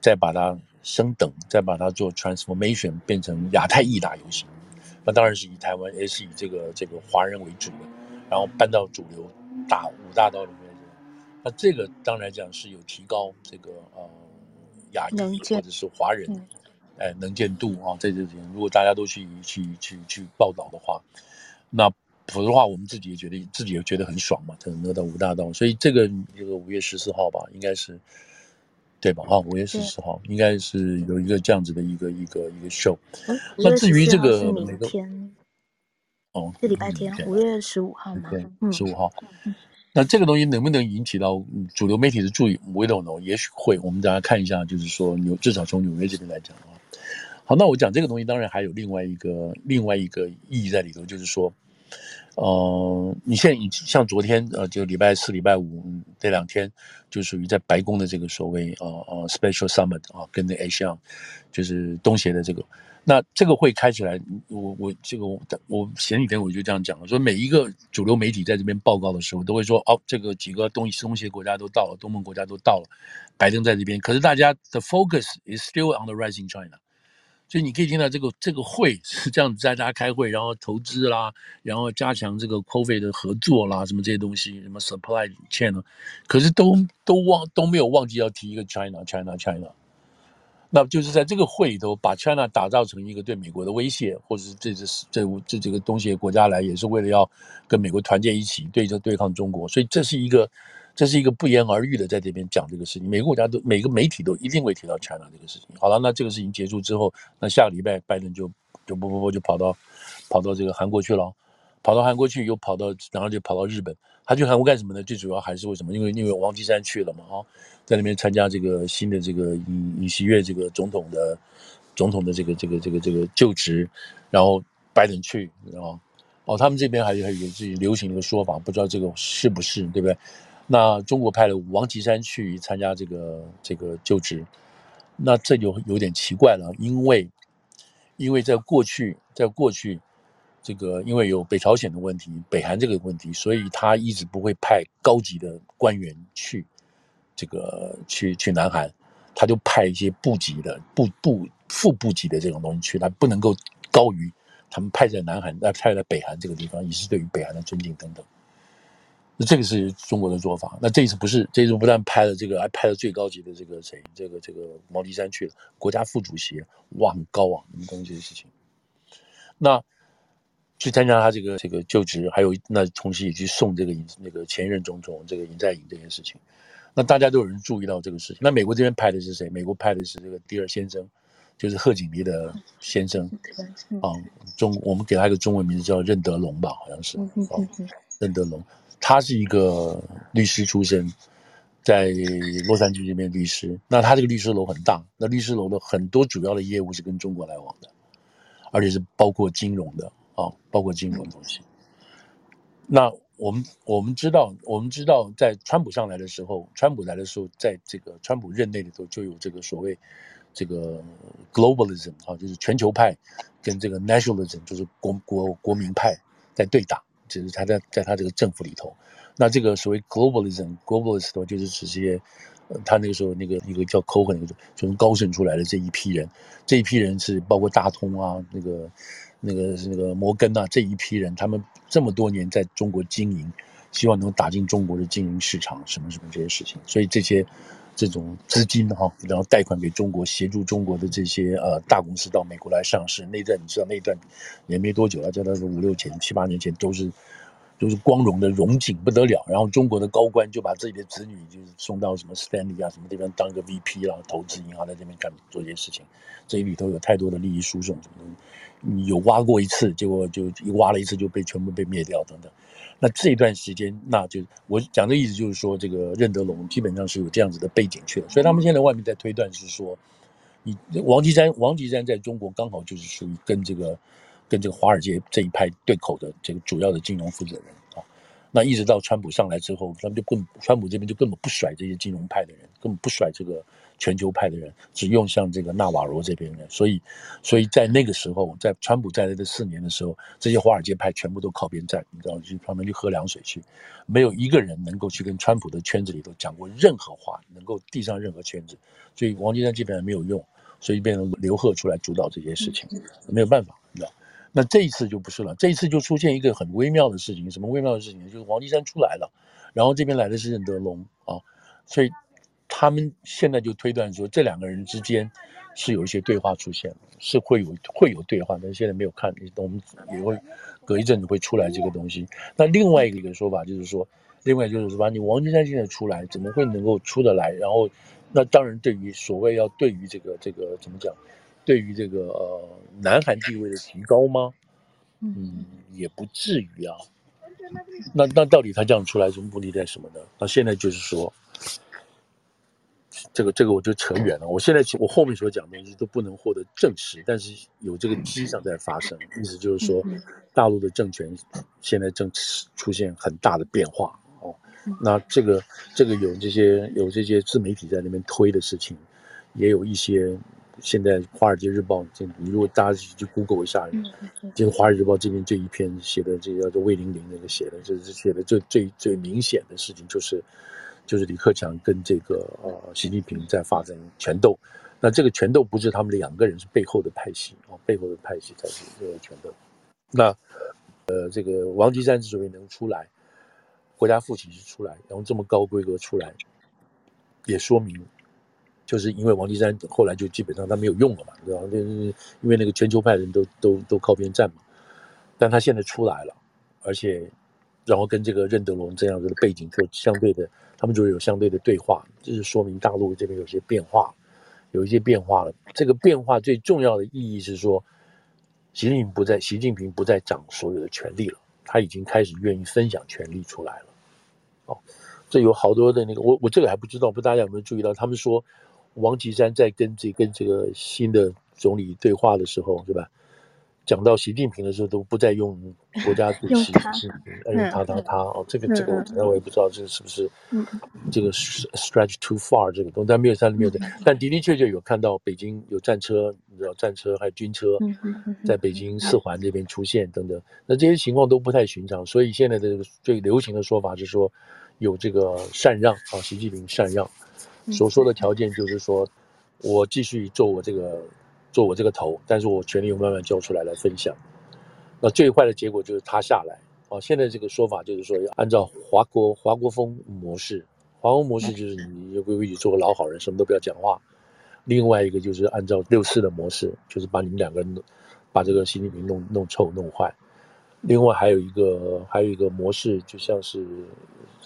再把它升等，再把它做 transformation 变成亚太义大游行。那当然是以台湾，也是以这个这个华人为主的，然后搬到主流大五大道里面。那这个当然讲是有提高这个呃。亚裔或者是华人，嗯、哎，能见度啊，在这里，如果大家都去去去去报道的话，那否则的话，我们自己也觉得自己也觉得很爽嘛，才能够到五大道。所以这个这个五月十四号吧，应该是对吧？啊，五月十四号应该是有一个这样子的一个一个一个 show。嗯、那至于这个明天，个哦，是礼拜天，五月十五号嘛？对？十五号。嗯那这个东西能不能引起到主流媒体的注意？We don't know，也许会。我们大家看一下，就是说纽，至少从纽约这边来讲啊。好，那我讲这个东西，当然还有另外一个另外一个意义在里头，就是说，呃，你现在像昨天呃，就礼拜四、礼拜五这两天，就属于在白宫的这个所谓呃呃 Special Summit 啊，跟那 A 项就是东协的这个。那这个会开起来，我我这个我我前几天我就这样讲了，说每一个主流媒体在这边报告的时候，都会说哦，这个几个东西东西国家都到了，东盟国家都到了，拜登在这边。可是大家的 focus is still on the rising China，所以你可以听到这个这个会 *laughs* 是这样子，在大家开会，然后投资啦，然后加强这个 COVID 的合作啦，什么这些东西，什么 supply chain，可是都都忘都没有忘记要提一个 China China China。那就是在这个会里头，把 China 打造成一个对美国的威胁，或者是这这这这几个东西国家来，也是为了要跟美国团结一起对着对抗中国，所以这是一个这是一个不言而喻的在这边讲这个事情。每个国家都每个媒体都一定会提到 China 这个事情。好了，那这个事情结束之后，那下个礼拜拜登就就不不不就跑到跑到这个韩国去了，跑到韩国去又跑到然后就跑到日本。他去韩国干什么呢？最主要还是为什么？因为因为王岐山去了嘛，啊，在那边参加这个新的这个尹尹锡悦这个总统的总统的这个这个这个这个就职，然后拜登去，然后哦，他们这边还有还有自己流行的说法，不知道这个是不是对不对？那中国派了王岐山去参加这个这个就职，那这就有点奇怪了，因为因为在过去在过去。这个因为有北朝鲜的问题，北韩这个问题，所以他一直不会派高级的官员去这个去去南韩，他就派一些部级的部部副部级的这种东西去，他不能够高于他们派在南韩，那派在北韩这个地方，也是对于北韩的尊敬等等。那这个是中国的做法。那这一次不是，这一次不但派了这个，还派了最高级的这个谁，这个这个王岐山去了，国家副主席，哇，很高啊，什么东西的事情。那。去参加他这个这个就职，还有那同时也去送这个那个前任总统这个尹在寅这件事情，那大家都有人注意到这个事情。那美国这边派的是谁？美国派的是这个第二先生，就是贺锦丽的先生啊。中我们给他一个中文名字叫任德龙吧，好像是啊，任德龙。他是一个律师出身，在洛杉矶这边律师。那他这个律师楼很大，那律师楼的很多主要的业务是跟中国来往的，而且是包括金融的啊、包括金融东西。那我们我们知道，我们知道，在川普上来的时候，川普来的时候，在这个川普任内里头就有这个所谓这个 globalism 啊，就是全球派跟这个 nationalism，就是国国国民派在对打，就是他在在他这个政府里头。那这个所谓 globalism，globalist 就是指这些，他那个时候那个一个叫 Cohen 那个从高盛出来的这一批人，这一批人是包括大通啊，那个那个那个摩根啊这一批人，他们这么多年在中国经营，希望能打进中国的经营市场，什么什么这些事情，所以这些这种资金哈，然后贷款给中国，协助中国的这些呃大公司到美国来上市，那段你知道那段也没多久了，叫他说五六前七八年前都是。就是光荣的荣景不得了，然后中国的高官就把自己的子女就是送到什么 Stanley 啊什么地方当个 VP 啦，投资银行在这边干做这些事情，这里头有太多的利益输送什么东西，有挖过一次，结果就一挖了一次就被全部被灭掉等等。那这一段时间，那就我讲的意思就是说，这个任德龙基本上是有这样子的背景去了，所以他们现在外面在推断是说，你王岐山王岐山在中国刚好就是属于跟这个。跟这个华尔街这一派对口的这个主要的金融负责人啊，那一直到川普上来之后，他们就根川普这边就根本不甩这些金融派的人，根本不甩这个全球派的人，只用向这个纳瓦罗这边的人。所以，所以在那个时候，在川普在来的四年的时候，这些华尔街派全部都靠边站，你知道，去旁边去喝凉水去，没有一个人能够去跟川普的圈子里头讲过任何话，能够递上任何圈子。所以王金山基本上没有用，所以变成刘鹤出来主导这些事情，没有办法，你知道。那这一次就不是了，这一次就出现一个很微妙的事情，什么微妙的事情呢？就是王岐山出来了，然后这边来的是任德龙啊，所以他们现在就推断说，这两个人之间是有一些对话出现，是会有会有对话，但是现在没有看，我们也会隔一阵子会出来这个东西。那另外一个一个说法就是说，另外就是说，你王金山现在出来，怎么会能够出得来？然后，那当然对于所谓要对于这个这个怎么讲？对于这个呃，南韩地位的提高吗？嗯，也不至于啊。那那到底他这样出来，什么目的在什么呢？那现在就是说，这个这个我就扯远了。我现在我后面所讲的东西都不能获得证实，但是有这个迹象在发生，意思就是说，大陆的政权现在正出现很大的变化哦。那这个这个有这些有这些自媒体在那边推的事情，也有一些。现在《华尔街日报》这，你如果大家去 Google 一下，这个《华尔街日报》这边这一篇写的，这个叫做魏玲玲那个写的，就是写的最最最明显的事情，就是就是李克强跟这个呃习近平在发生权斗。那这个权斗不是他们两个人，是背后的派系啊，背后的派系才是这个权斗。那呃，这个王岐山之所以能出来，国家副主席出来，然后这么高规格出来，也说明。就是因为王岐山后来就基本上他没有用了嘛，对吧？就是因为那个全球派人都都都靠边站嘛，但他现在出来了，而且然后跟这个任德龙这样子的背景做相对的，他们就有相对的对话，就是说明大陆这边有些变化，有一些变化了。这个变化最重要的意义是说，习近平不再习近平不再掌所有的权力了，他已经开始愿意分享权力出来了。哦，这有好多的那个，我我这个还不知道，不知道大家有没有注意到，他们说。王岐山在跟这跟这个新的总理对话的时候，是吧？讲到习近平的时候，都不再用 *laughs* 国家主席，是用他他他哦，这个这个我我也不知道这个是不是这个 stretch too far 这个东西，但没有但没有的，但的的确确有看到北京有战车，你知道战车还有军车在北京四环这边出现等等，那这些情况都不太寻常，所以现在的最流行的说法是说有这个禅让啊，习近平禅让。所说的条件就是说，我继续做我这个，做我这个头，但是我权力又慢慢交出来来分享。那最坏的结果就是他下来。啊，现在这个说法就是说，要按照华国华国锋模式，华国模式就是你就规规矩做个老好人，什么都不要讲话。另外一个就是按照六四的模式，就是把你们两个人把这个习近平弄弄臭弄坏。另外还有一个还有一个模式，就像是。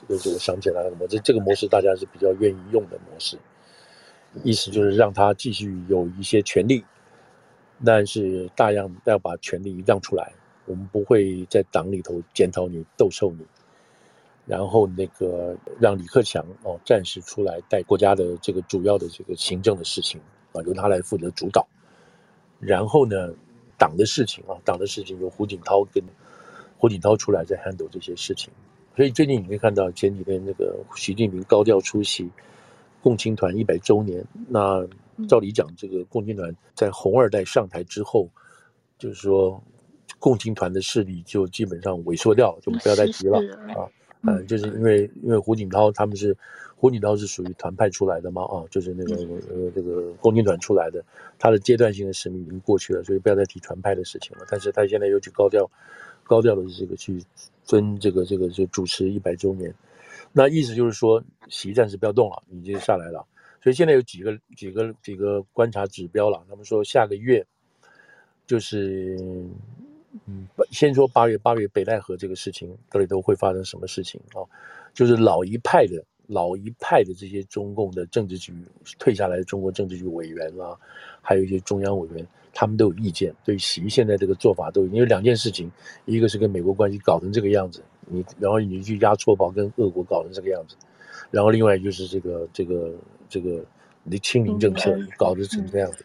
这个我想起来了，模这这个模式大家是比较愿意用的模式，意思就是让他继续有一些权利，但是大样要把权力让出来，我们不会在党里头检讨你、斗臭你，然后那个让李克强哦暂时出来带国家的这个主要的这个行政的事情啊，由他来负责主导。然后呢，党的事情啊，党的事情由胡锦涛跟胡锦涛出来在 handle 这些事情。所以最近你可以看到前几天那个习近平高调出席共青团一百周年。那照理讲，这个共青团在红二代上台之后，就是说共青团的势力就基本上萎缩掉了，就不要再提了啊。嗯，就是因为因为胡锦涛他们是。胡锦涛是属于团派出来的嘛？啊，就是那个呃这个共青团出来的，他的阶段性的使命已经过去了，所以不要再提团派的事情了。但是他现在又去高调高调的这个去尊这个这个就主持一百周年，那意思就是说习暂时不要动了，你就下来了。所以现在有几个几个几个观察指标了。他们说下个月就是嗯，先说八月八月北戴河这个事情到底都会发生什么事情啊？就是老一派的。老一派的这些中共的政治局退下来的中国政治局委员啊，还有一些中央委员，他们都有意见。对习现在这个做法都有，因为两件事情，一个是跟美国关系搞成这个样子，你然后你去压错宝跟俄国搞成这个样子，然后另外就是这个这个这个你的清零政策搞得成这样子，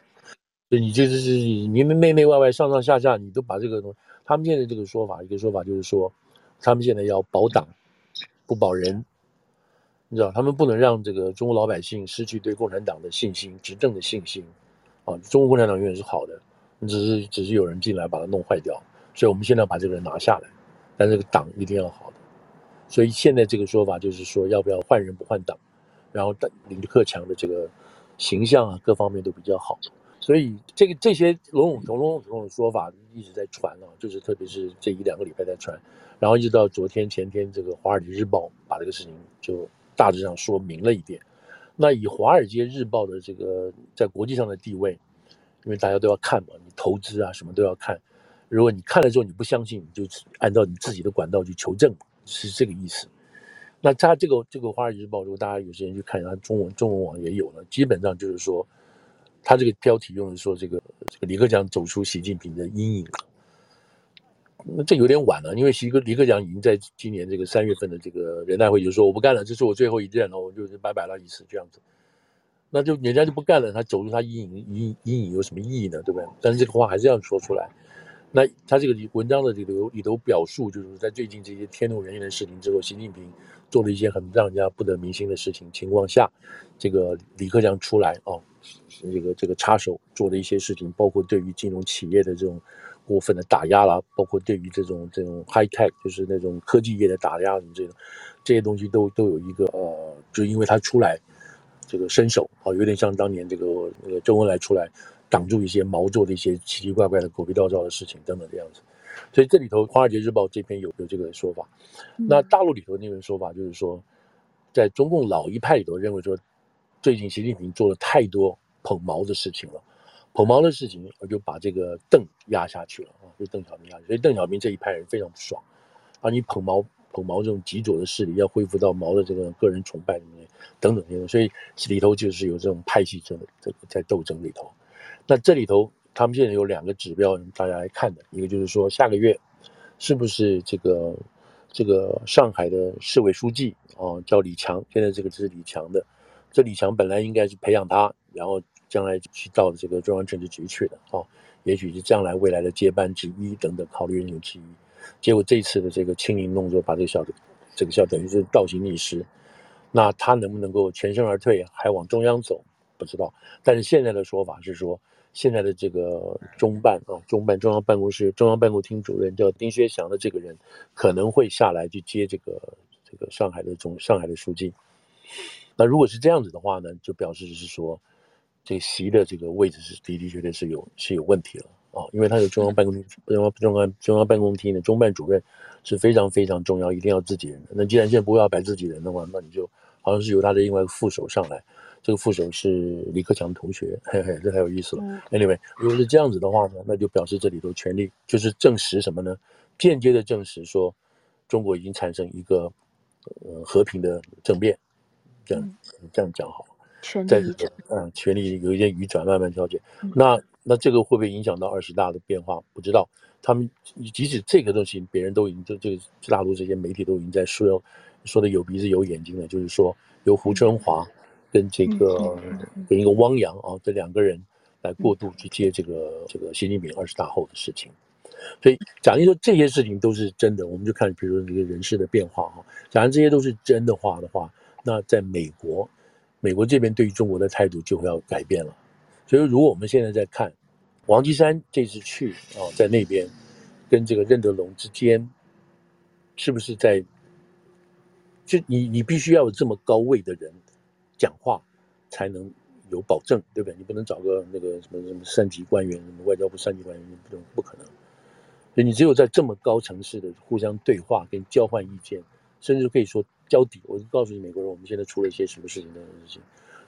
所以你就是是你们内内外外上上下下你都把这个东西，他们现在这个说法，一个说法就是说，他们现在要保党不保人。你知道，他们不能让这个中国老百姓失去对共产党的信心、执政的信心，啊，中国共产党永远是好的，只是只是有人进来把它弄坏掉，所以我们现在要把这个人拿下来，但这个党一定要好的，所以现在这个说法就是说，要不要换人不换党，然后李克强的这个形象啊，各方面都比较好，所以这个这些笼笼统统统的说法一直在传啊，就是特别是这一两个礼拜在传，然后一直到昨天前天，这个《华尔街日报》把这个事情就。大致上说明了一点，那以《华尔街日报》的这个在国际上的地位，因为大家都要看嘛，你投资啊什么都要看。如果你看了之后你不相信，你就按照你自己的管道去求证，是这个意思。那他这个这个《华尔街日报》，如果大家有时间去看一下，中文中文网也有了，基本上就是说，他这个标题用的说这个这个李克强走出习近平的阴影。那这有点晚了，因为习哥李克强已经在今年这个三月份的这个人大会就说我不干了，这是我最后一任了，我就是拜拜了，意思这样子。那就人家就不干了，他走出他阴影阴阴影有什么意义呢？对不对？但是这个话还是要说出来。那他这个文章的里头里头表述，就是在最近这些天怒人怨的事情之后，习近平做了一些很让人家不得民心的事情情况下，这个李克强出来哦，这个这个插手做的一些事情，包括对于金融企业的这种。过分的打压啦，包括对于这种这种 high tech，就是那种科技业的打压，什么这种这些东西都都有一个呃，就因为他出来这个伸手啊，有点像当年这个那个周恩来出来挡住一些毛做的一些奇奇怪怪的狗屁倒灶的事情等等这样子，所以这里头《华尔街日报》这篇有有这个说法，那大陆里头那个说法就是说，在中共老一派里头认为说，最近习近平做了太多捧毛的事情了。捧毛的事情，我就把这个邓压下去了啊，就邓小平压下去，所以邓小平这一派人非常不爽，啊，你捧毛捧毛这种极左的势力要恢复到毛的这个个人崇拜里面等等等等，所以里头就是有这种派系这个这个在斗争里头。那这里头他们现在有两个指标，大家来看的，一个就是说下个月是不是这个这个上海的市委书记啊叫李强，现在这个是李强的，这李强本来应该是培养他，然后。将来去到这个中央政治局去的啊，也许是将来未来的接班之一等等考虑人员之一。结果这次的这个清零动作，把这个小的这个小等于是倒行逆施。那他能不能够全身而退，还往中央走，不知道。但是现在的说法是说，现在的这个中办啊，中办中央办公室中央办公厅主任叫丁薛祥的这个人，可能会下来去接这个这个上海的总上海的书记。那如果是这样子的话呢，就表示是说。这习的这个位置是的的确确是有是有问题了啊，因为他有中央办公厅中央中央中央办公厅的中办主任是非常非常重要，一定要自己人。那既然现在不要摆自己人的话，那你就好像是由他的另外一个副手上来，这个副手是李克强同学，嘿嘿，这太有意思了。Anyway，如果是这样子的话呢，那就表示这里头权力就是证实什么呢？间接的证实说中国已经产生一个呃和平的政变，这样这样讲好。在这个嗯，权力有一些移转，慢慢调节。嗯、那那这个会不会影响到二十大的变化？不知道。他们即使这个东西，别人都已经就这个大陆这些媒体都已经在说，说的有鼻子有眼睛了，就是说由胡春华跟这个跟一个汪洋啊这两个人来过渡去接这个这个习近平二十大后的事情。所以，假如说这些事情都是真的，我们就看，比如说这个人事的变化哈。假如这些都是真的话的话，那在美国，美国这边对于中国的态度就会要改变了。所以，如果我们现在在看王岐山这次去啊，在那边跟这个任德龙之间，是不是在就你你必须要有这么高位的人讲话才能有保证，对不对？你不能找个那个什么什么三级官员，什么外交部三级官员，不能不可能。所以你只有在这么高层次的互相对话跟交换意见，甚至可以说交底。我就告诉你，美国人，我们现在出了一些什么事情的事情。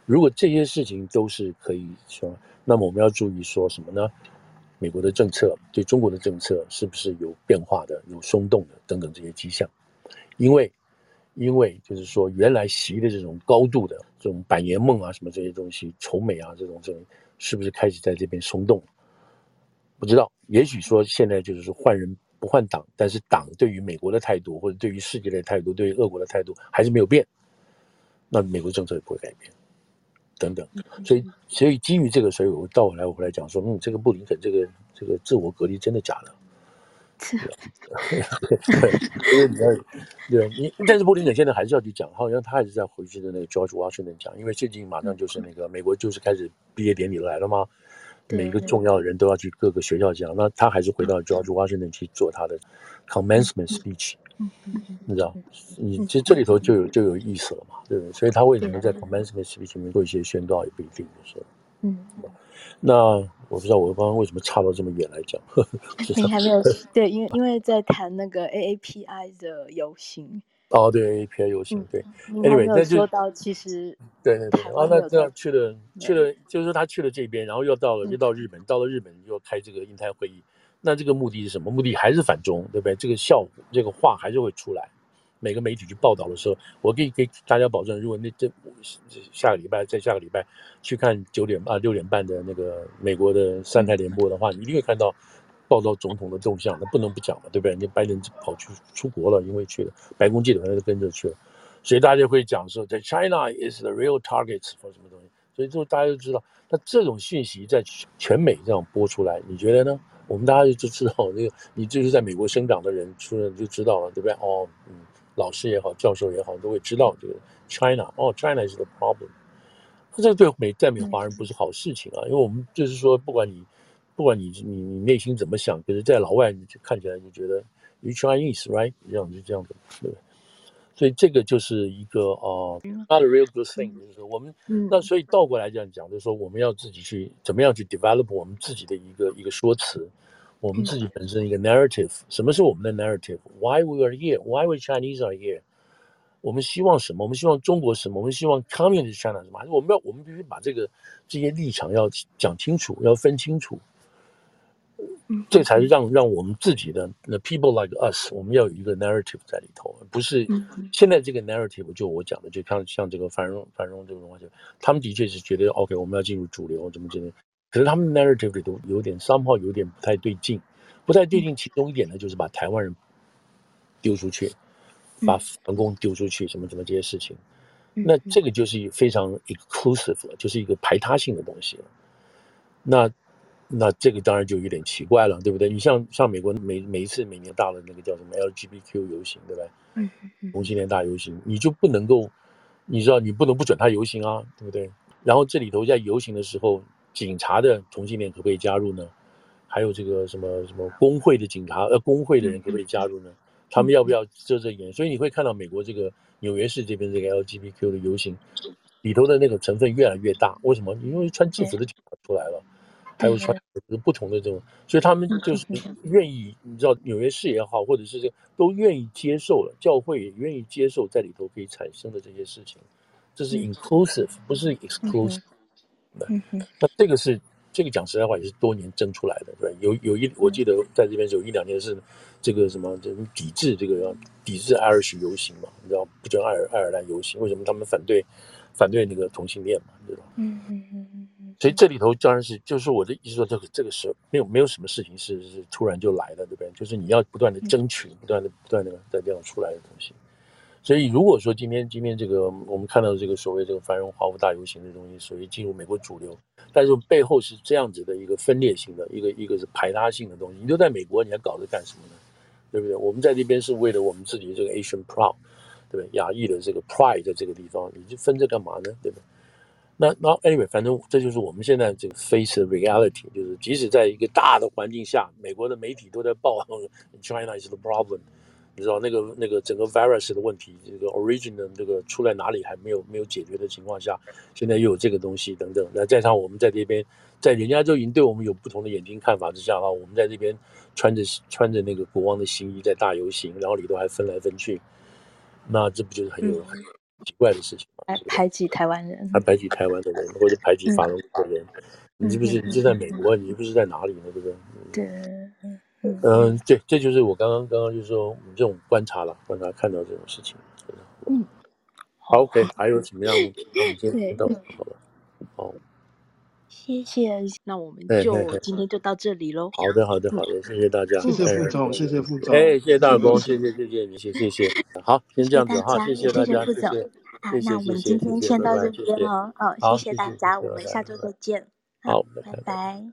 如果这些事情都是可以说，那么我们要注意说什么呢？美国的政策对中国的政策是不是有变化的、有松动的等等这些迹象？因为，因为就是说，原来习的这种高度的这种百年梦啊，什么这些东西，仇美啊这种这种，是不是开始在这边松动？不知道，也许说现在就是说换人不换党，但是党对于美国的态度，或者对于世界的态度，对于俄国的态度还是没有变，那美国政策也不会改变，等等。所以，所以基于这个，所以我到后来我回来讲说，嗯，这个布林肯这个这个自我隔离真的假的？因为你要对你，但是布林肯现在还是要去讲，好像他还是在回去的那个 George Washington 讲，因为最近马上就是那个美国就是开始毕业典礼来了吗？每一个重要的人都要去各个学校讲，那他还是回到 George Washington 去做他的 commencement speech，你知道，你其实这里头就有就有意思了嘛，对不对？所以他为什么在 commencement speech 里面做一些宣告也不一定，就是，嗯，那我不知道我刚刚为什么差到这么远来讲，*laughs* 你还没有对，因为因为在谈那个 AAPI 的游行。哦，对 AAPI 游行，对。嗯、anyway，那就说到其实，对对对。啊，那这样去了去了，就是说他去了这边，然后又到了又到日本，到了日本又开这个印太会议。那这个目的是什么？目的还是反中，对不对？这个效果，这个话还是会出来。每个媒体去报道的时候，我可以给大家保证，如果那这下个礼拜再下个礼拜去看九点啊六点半的那个美国的三台联播的话，你一定会看到。报道总统的动向，那不能不讲嘛，对不对？人家拜登跑去出国了，因为去了白宫记者团都跟着去了，所以大家会讲说，在 China is the real targets 或什么东西，所以就大家都知道，那这种讯息在全美这样播出来，你觉得呢？我们大家就知道，那个你就是在美国生长的人，出来就知道了，对不对？哦，嗯，老师也好，教授也好，都会知道这个 China，哦，China is the problem，那这个对美在美华人不是好事情啊，因为我们就是说，不管你。不管你你你内心怎么想，可是，在老外你就看起来就觉得 you Chinese right 这样就这样子，对？所以这个就是一个呃、uh,，not a real good thing，就是说我们那所以倒过来这样讲，就是说我们要自己去怎么样去 develop 我们自己的一个一个说辞，我们自己本身一个 narrative，什么是我们的 narrative？Why we are here？Why we Chinese are here？我们希望什么？我们希望中国什么？我们希望 communist China 什么？我们要我们必须把这个这些立场要讲清楚，要分清楚。这才是让让我们自己的那 people like us，我们要有一个 narrative 在里头，不是现在这个 narrative 就我讲的，就像像这个繁荣繁荣这个东西，他们的确是觉得 OK，我们要进入主流，怎么怎么，可是他们 narrative 里头有点 somehow 有点不太对劲，不太对劲。其中一点呢，就是把台湾人丢出去，把反共丢出去，什么什么这些事情，那这个就是非常 exclusive 了，就是一个排他性的东西了，那。那这个当然就有点奇怪了，对不对？你像像美国每每一次每年大的那个叫什么 LGBTQ 游行，对不对？嗯嗯。同性恋大游行，你就不能够，你知道你不能不准他游行啊，对不对？然后这里头在游行的时候，警察的同性恋可不可以加入呢？还有这个什么什么工会的警察呃工会的人可不可以加入呢？他们要不要遮遮掩？所以你会看到美国这个纽约市这边这个 LGBTQ 的游行里头的那个成分越来越大，为什么？因为穿制服的警察出来了。还有穿不同的这种，所以他们就是愿意，你知道，纽约市也好，或者是这个，都愿意接受了，教会也愿意接受在里头可以产生的这些事情，这是 inclusive，不是 exclusive。那这个是这个讲实在话也是多年争出来的，对，有有一我记得在这边有一两年是这个什么，这种抵制这个抵制 Irish 游行嘛，你知道不准爱尔爱尔兰游行，为什么他们反对？反对那个同性恋嘛，对吧？嗯嗯嗯嗯嗯。所以这里头当然是，就是我的意思说，这个这个时候没有没有什么事情是是突然就来的，对不对？就是你要不断的争取，不断的不断的在这样出来的东西。所以如果说今天今天这个我们看到这个所谓这个繁荣华府大游行的东西，属于进入美国主流，但是背后是这样子的一个分裂性的一个一个是排他性的东西。你都在美国，你还搞这干什么呢？对不对？我们在这边是为了我们自己这个 Asian Proud，对不对？亚裔的这个 Pride 在这个地方，你就分这干嘛呢？对不对？那那 anyway，反正这就是我们现在这个 face reality，就是即使在一个大的环境下，美国的媒体都在报 *laughs* China is the problem，你知道那个那个整个 virus 的问题，这个 origin 的这个出来哪里还没有没有解决的情况下，现在又有这个东西等等。那再加上我们在这边，在人家就已经对我们有不同的眼睛看法之下的话，我们在这边穿着穿着那个国王的新衣在大游行，然后里头还分来分去，那这不就是很有很？嗯奇怪的事情吗，排挤台湾人，还排挤台湾的人，或者排挤法国的人，嗯、你是不是？你是在美国，你是不是在哪里呢？对不对？对，嗯，嗯，对，这就是我刚刚刚刚就是说，我们这种观察了，观察看到这种事情。嗯，好，OK，还有什么样？那我们今天到好了，好。谢谢，那我们就今天就到这里喽。好的，好的，好的，谢谢大家，谢谢副总，谢谢副总，哎，谢谢大公，谢谢谢谢你，谢谢谢。好，先这样子哈，谢谢大家，谢谢。好，那我们今天先到这边哦。哦，谢谢大家，我们下周再见。好，拜拜。